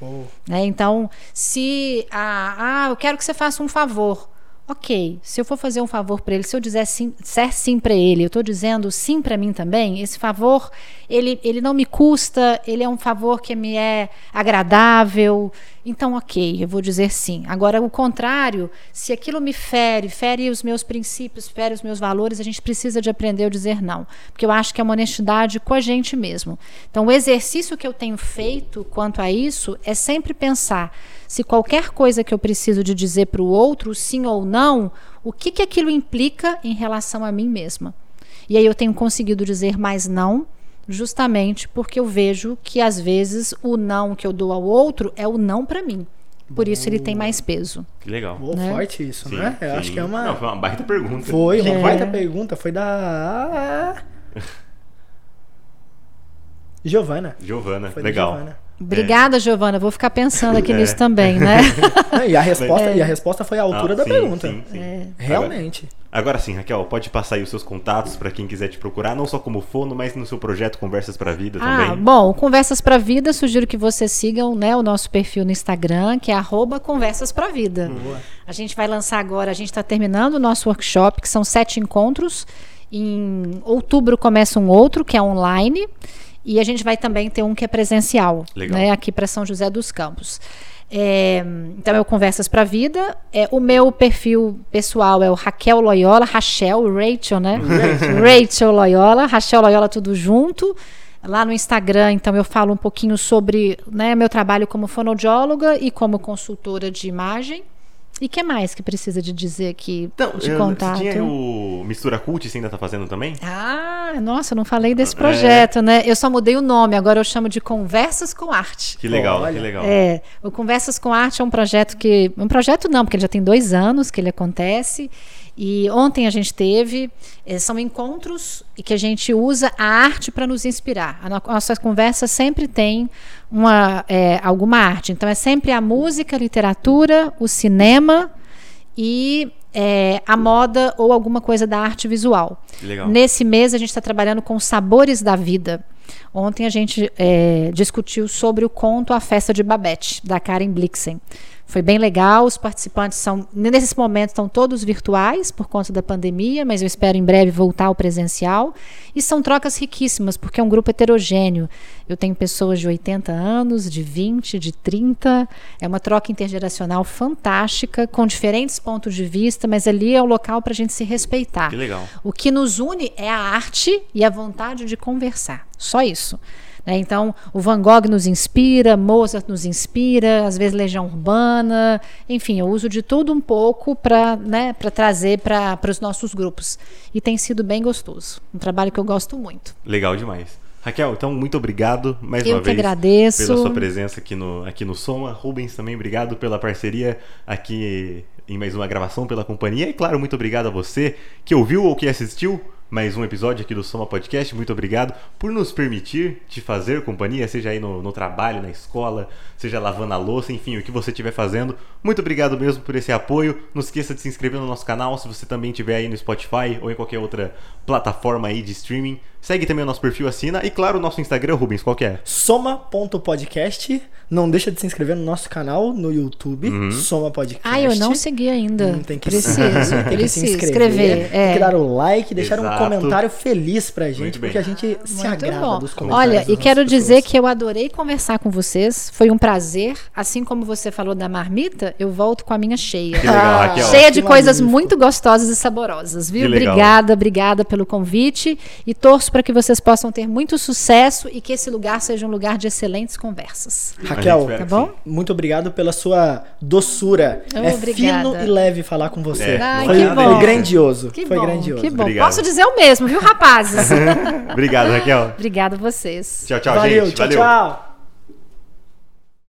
Oh, Né? Então, se ah, ah, eu quero que você faça um favor. Ok, se eu for fazer um favor para ele, se eu dizer sim, disser sim para ele, eu estou dizendo sim para mim também. Esse favor, ele, ele não me custa, ele é um favor que me é agradável. Então ok, eu vou dizer sim. Agora, o contrário, se aquilo me fere, fere os meus princípios, fere os meus valores, a gente precisa de aprender a dizer não. Porque eu acho que é uma honestidade com a gente mesmo. Então, o exercício que eu tenho feito quanto a isso é sempre pensar se qualquer coisa que eu preciso de dizer para o outro, sim ou não, o que, que aquilo implica em relação a mim mesma. E aí eu tenho conseguido dizer mais não justamente porque eu vejo que às vezes o não que eu dou ao outro é o não para mim. Por isso ele tem mais peso. Que legal. Boa, Né? forte isso, Sim, né? Eu sim. acho que é uma. Não, foi uma baita pergunta. Foi uma É. baita pergunta, foi da. Giovana. Giovana, Foi da legal. Obrigada, Giovana. Vou ficar pensando aqui É. nisso também, né? E a resposta, e a resposta foi à altura Ah, da sim, pergunta. sim, sim. Realmente. Agora sim, Raquel, pode passar aí os seus contatos para quem quiser te procurar, não só como fono, mas no seu projeto Conversas pra Vida Ah, também. bom, Conversas pra Vida, sugiro que vocês sigam né, o nosso perfil no Instagram, que é arroba Conversas pra Vida. Boa. A gente vai lançar agora, a gente está terminando o nosso workshop, que são sete encontros. Em outubro começa um outro, que é online. E a gente vai também ter um que é presencial, né, aqui para São José dos Campos. É, então é o Conversas para Vida. É, o meu perfil pessoal é o Raquel Loyola, Rachel, Rachel, né? Rachel Loyola, Rachel Loyola tudo junto. Lá no Instagram, então eu falo um pouquinho sobre né, meu trabalho como fonoaudióloga e como consultora de imagem. E o que mais que precisa de dizer aqui Então, de contato? você tinha o Mistura Cult, você ainda tá fazendo também? Ah, nossa, eu não falei desse É. projeto, né? Eu só mudei o nome, agora eu chamo de Conversas com Arte. Que legal, Olha. que legal. É, o Conversas com Arte é um projeto que. Um projeto não, porque ele já tem dois anos que ele acontece. E ontem a gente teve. eh, são encontros e que a gente usa a arte para nos inspirar. A no- a nossa conversa sempre tem uma, eh, alguma arte. Então é sempre a música, a literatura, o cinema e eh, a moda ou alguma coisa da arte visual. Legal. Nesse mês a gente está trabalhando com sabores da vida. Ontem a gente eh, discutiu sobre o conto A Festa de Babette, da Karen Blixen. Foi bem legal, os participantes são, nesse momento, estão todos virtuais por conta da pandemia, mas eu espero em breve voltar ao presencial. E são trocas riquíssimas, porque é um grupo heterogêneo. Eu tenho pessoas de 80 anos, de 20, de 30. É uma troca intergeracional fantástica, com diferentes pontos de vista, mas ali é o local para a gente se respeitar. Que legal. O que nos une é a arte e a vontade de conversar. Só isso. Né? Então, o Van Gogh nos inspira, Mozart nos inspira, às vezes Legião Urbana, enfim, eu uso de tudo um pouco para né, pra trazer para os nossos grupos. E tem sido bem gostoso. Um trabalho que eu gosto muito. Legal demais. Raquel, então muito obrigado mais Eu uma vez agradeço. pela sua presença aqui no, aqui no Soma. Rubens, também obrigado pela parceria aqui em mais uma gravação pela companhia. E claro, muito obrigado a você que ouviu ou que assistiu mais um episódio aqui do Soma Podcast. Muito obrigado por nos permitir te fazer companhia, seja aí no, no trabalho, na escola, seja lavando a louça, enfim, o que você estiver fazendo. Muito obrigado mesmo por esse apoio. Não esqueça de se inscrever no nosso canal se você também estiver aí no Spotify ou em qualquer outra plataforma aí de streaming. Segue também o nosso perfil, assina. E claro, o nosso Instagram, Rubens, qual que é? Soma.podcast. Não deixa de se inscrever no nosso canal no YouTube. Uhum. Soma Podcast. Ah, eu não segui ainda. Hum, tem que, preciso, tem que preciso se inscrever, escrever. Tem é. que dar o like, deixar um Exato. comentário feliz pra gente, porque a gente se Muito agrada bom. dos comentários. Olha, e quero nossas dizer pessoas. que eu adorei conversar com vocês. Foi um prazer. Assim como você falou da marmita, eu volto com a minha cheia. Que legal, Ah, Raquel. Cheia de Que coisas magnífico. muito gostosas e saborosas, viu? Obrigada, obrigada pelo convite e torço para que vocês possam ter muito sucesso e que esse lugar seja um lugar de excelentes conversas. Raquel, Tá bom? muito obrigado pela sua doçura. Oh, é obrigada. fino e leve falar com você. É, Ai, foi, que foi bom. grandioso. Que foi bom, grandioso. que bom. Obrigado. Posso dizer o mesmo, viu, rapazes? Obrigado, Raquel. Obrigada a vocês. Tchau, tchau, Valeu, gente. tchau, Valeu. tchau.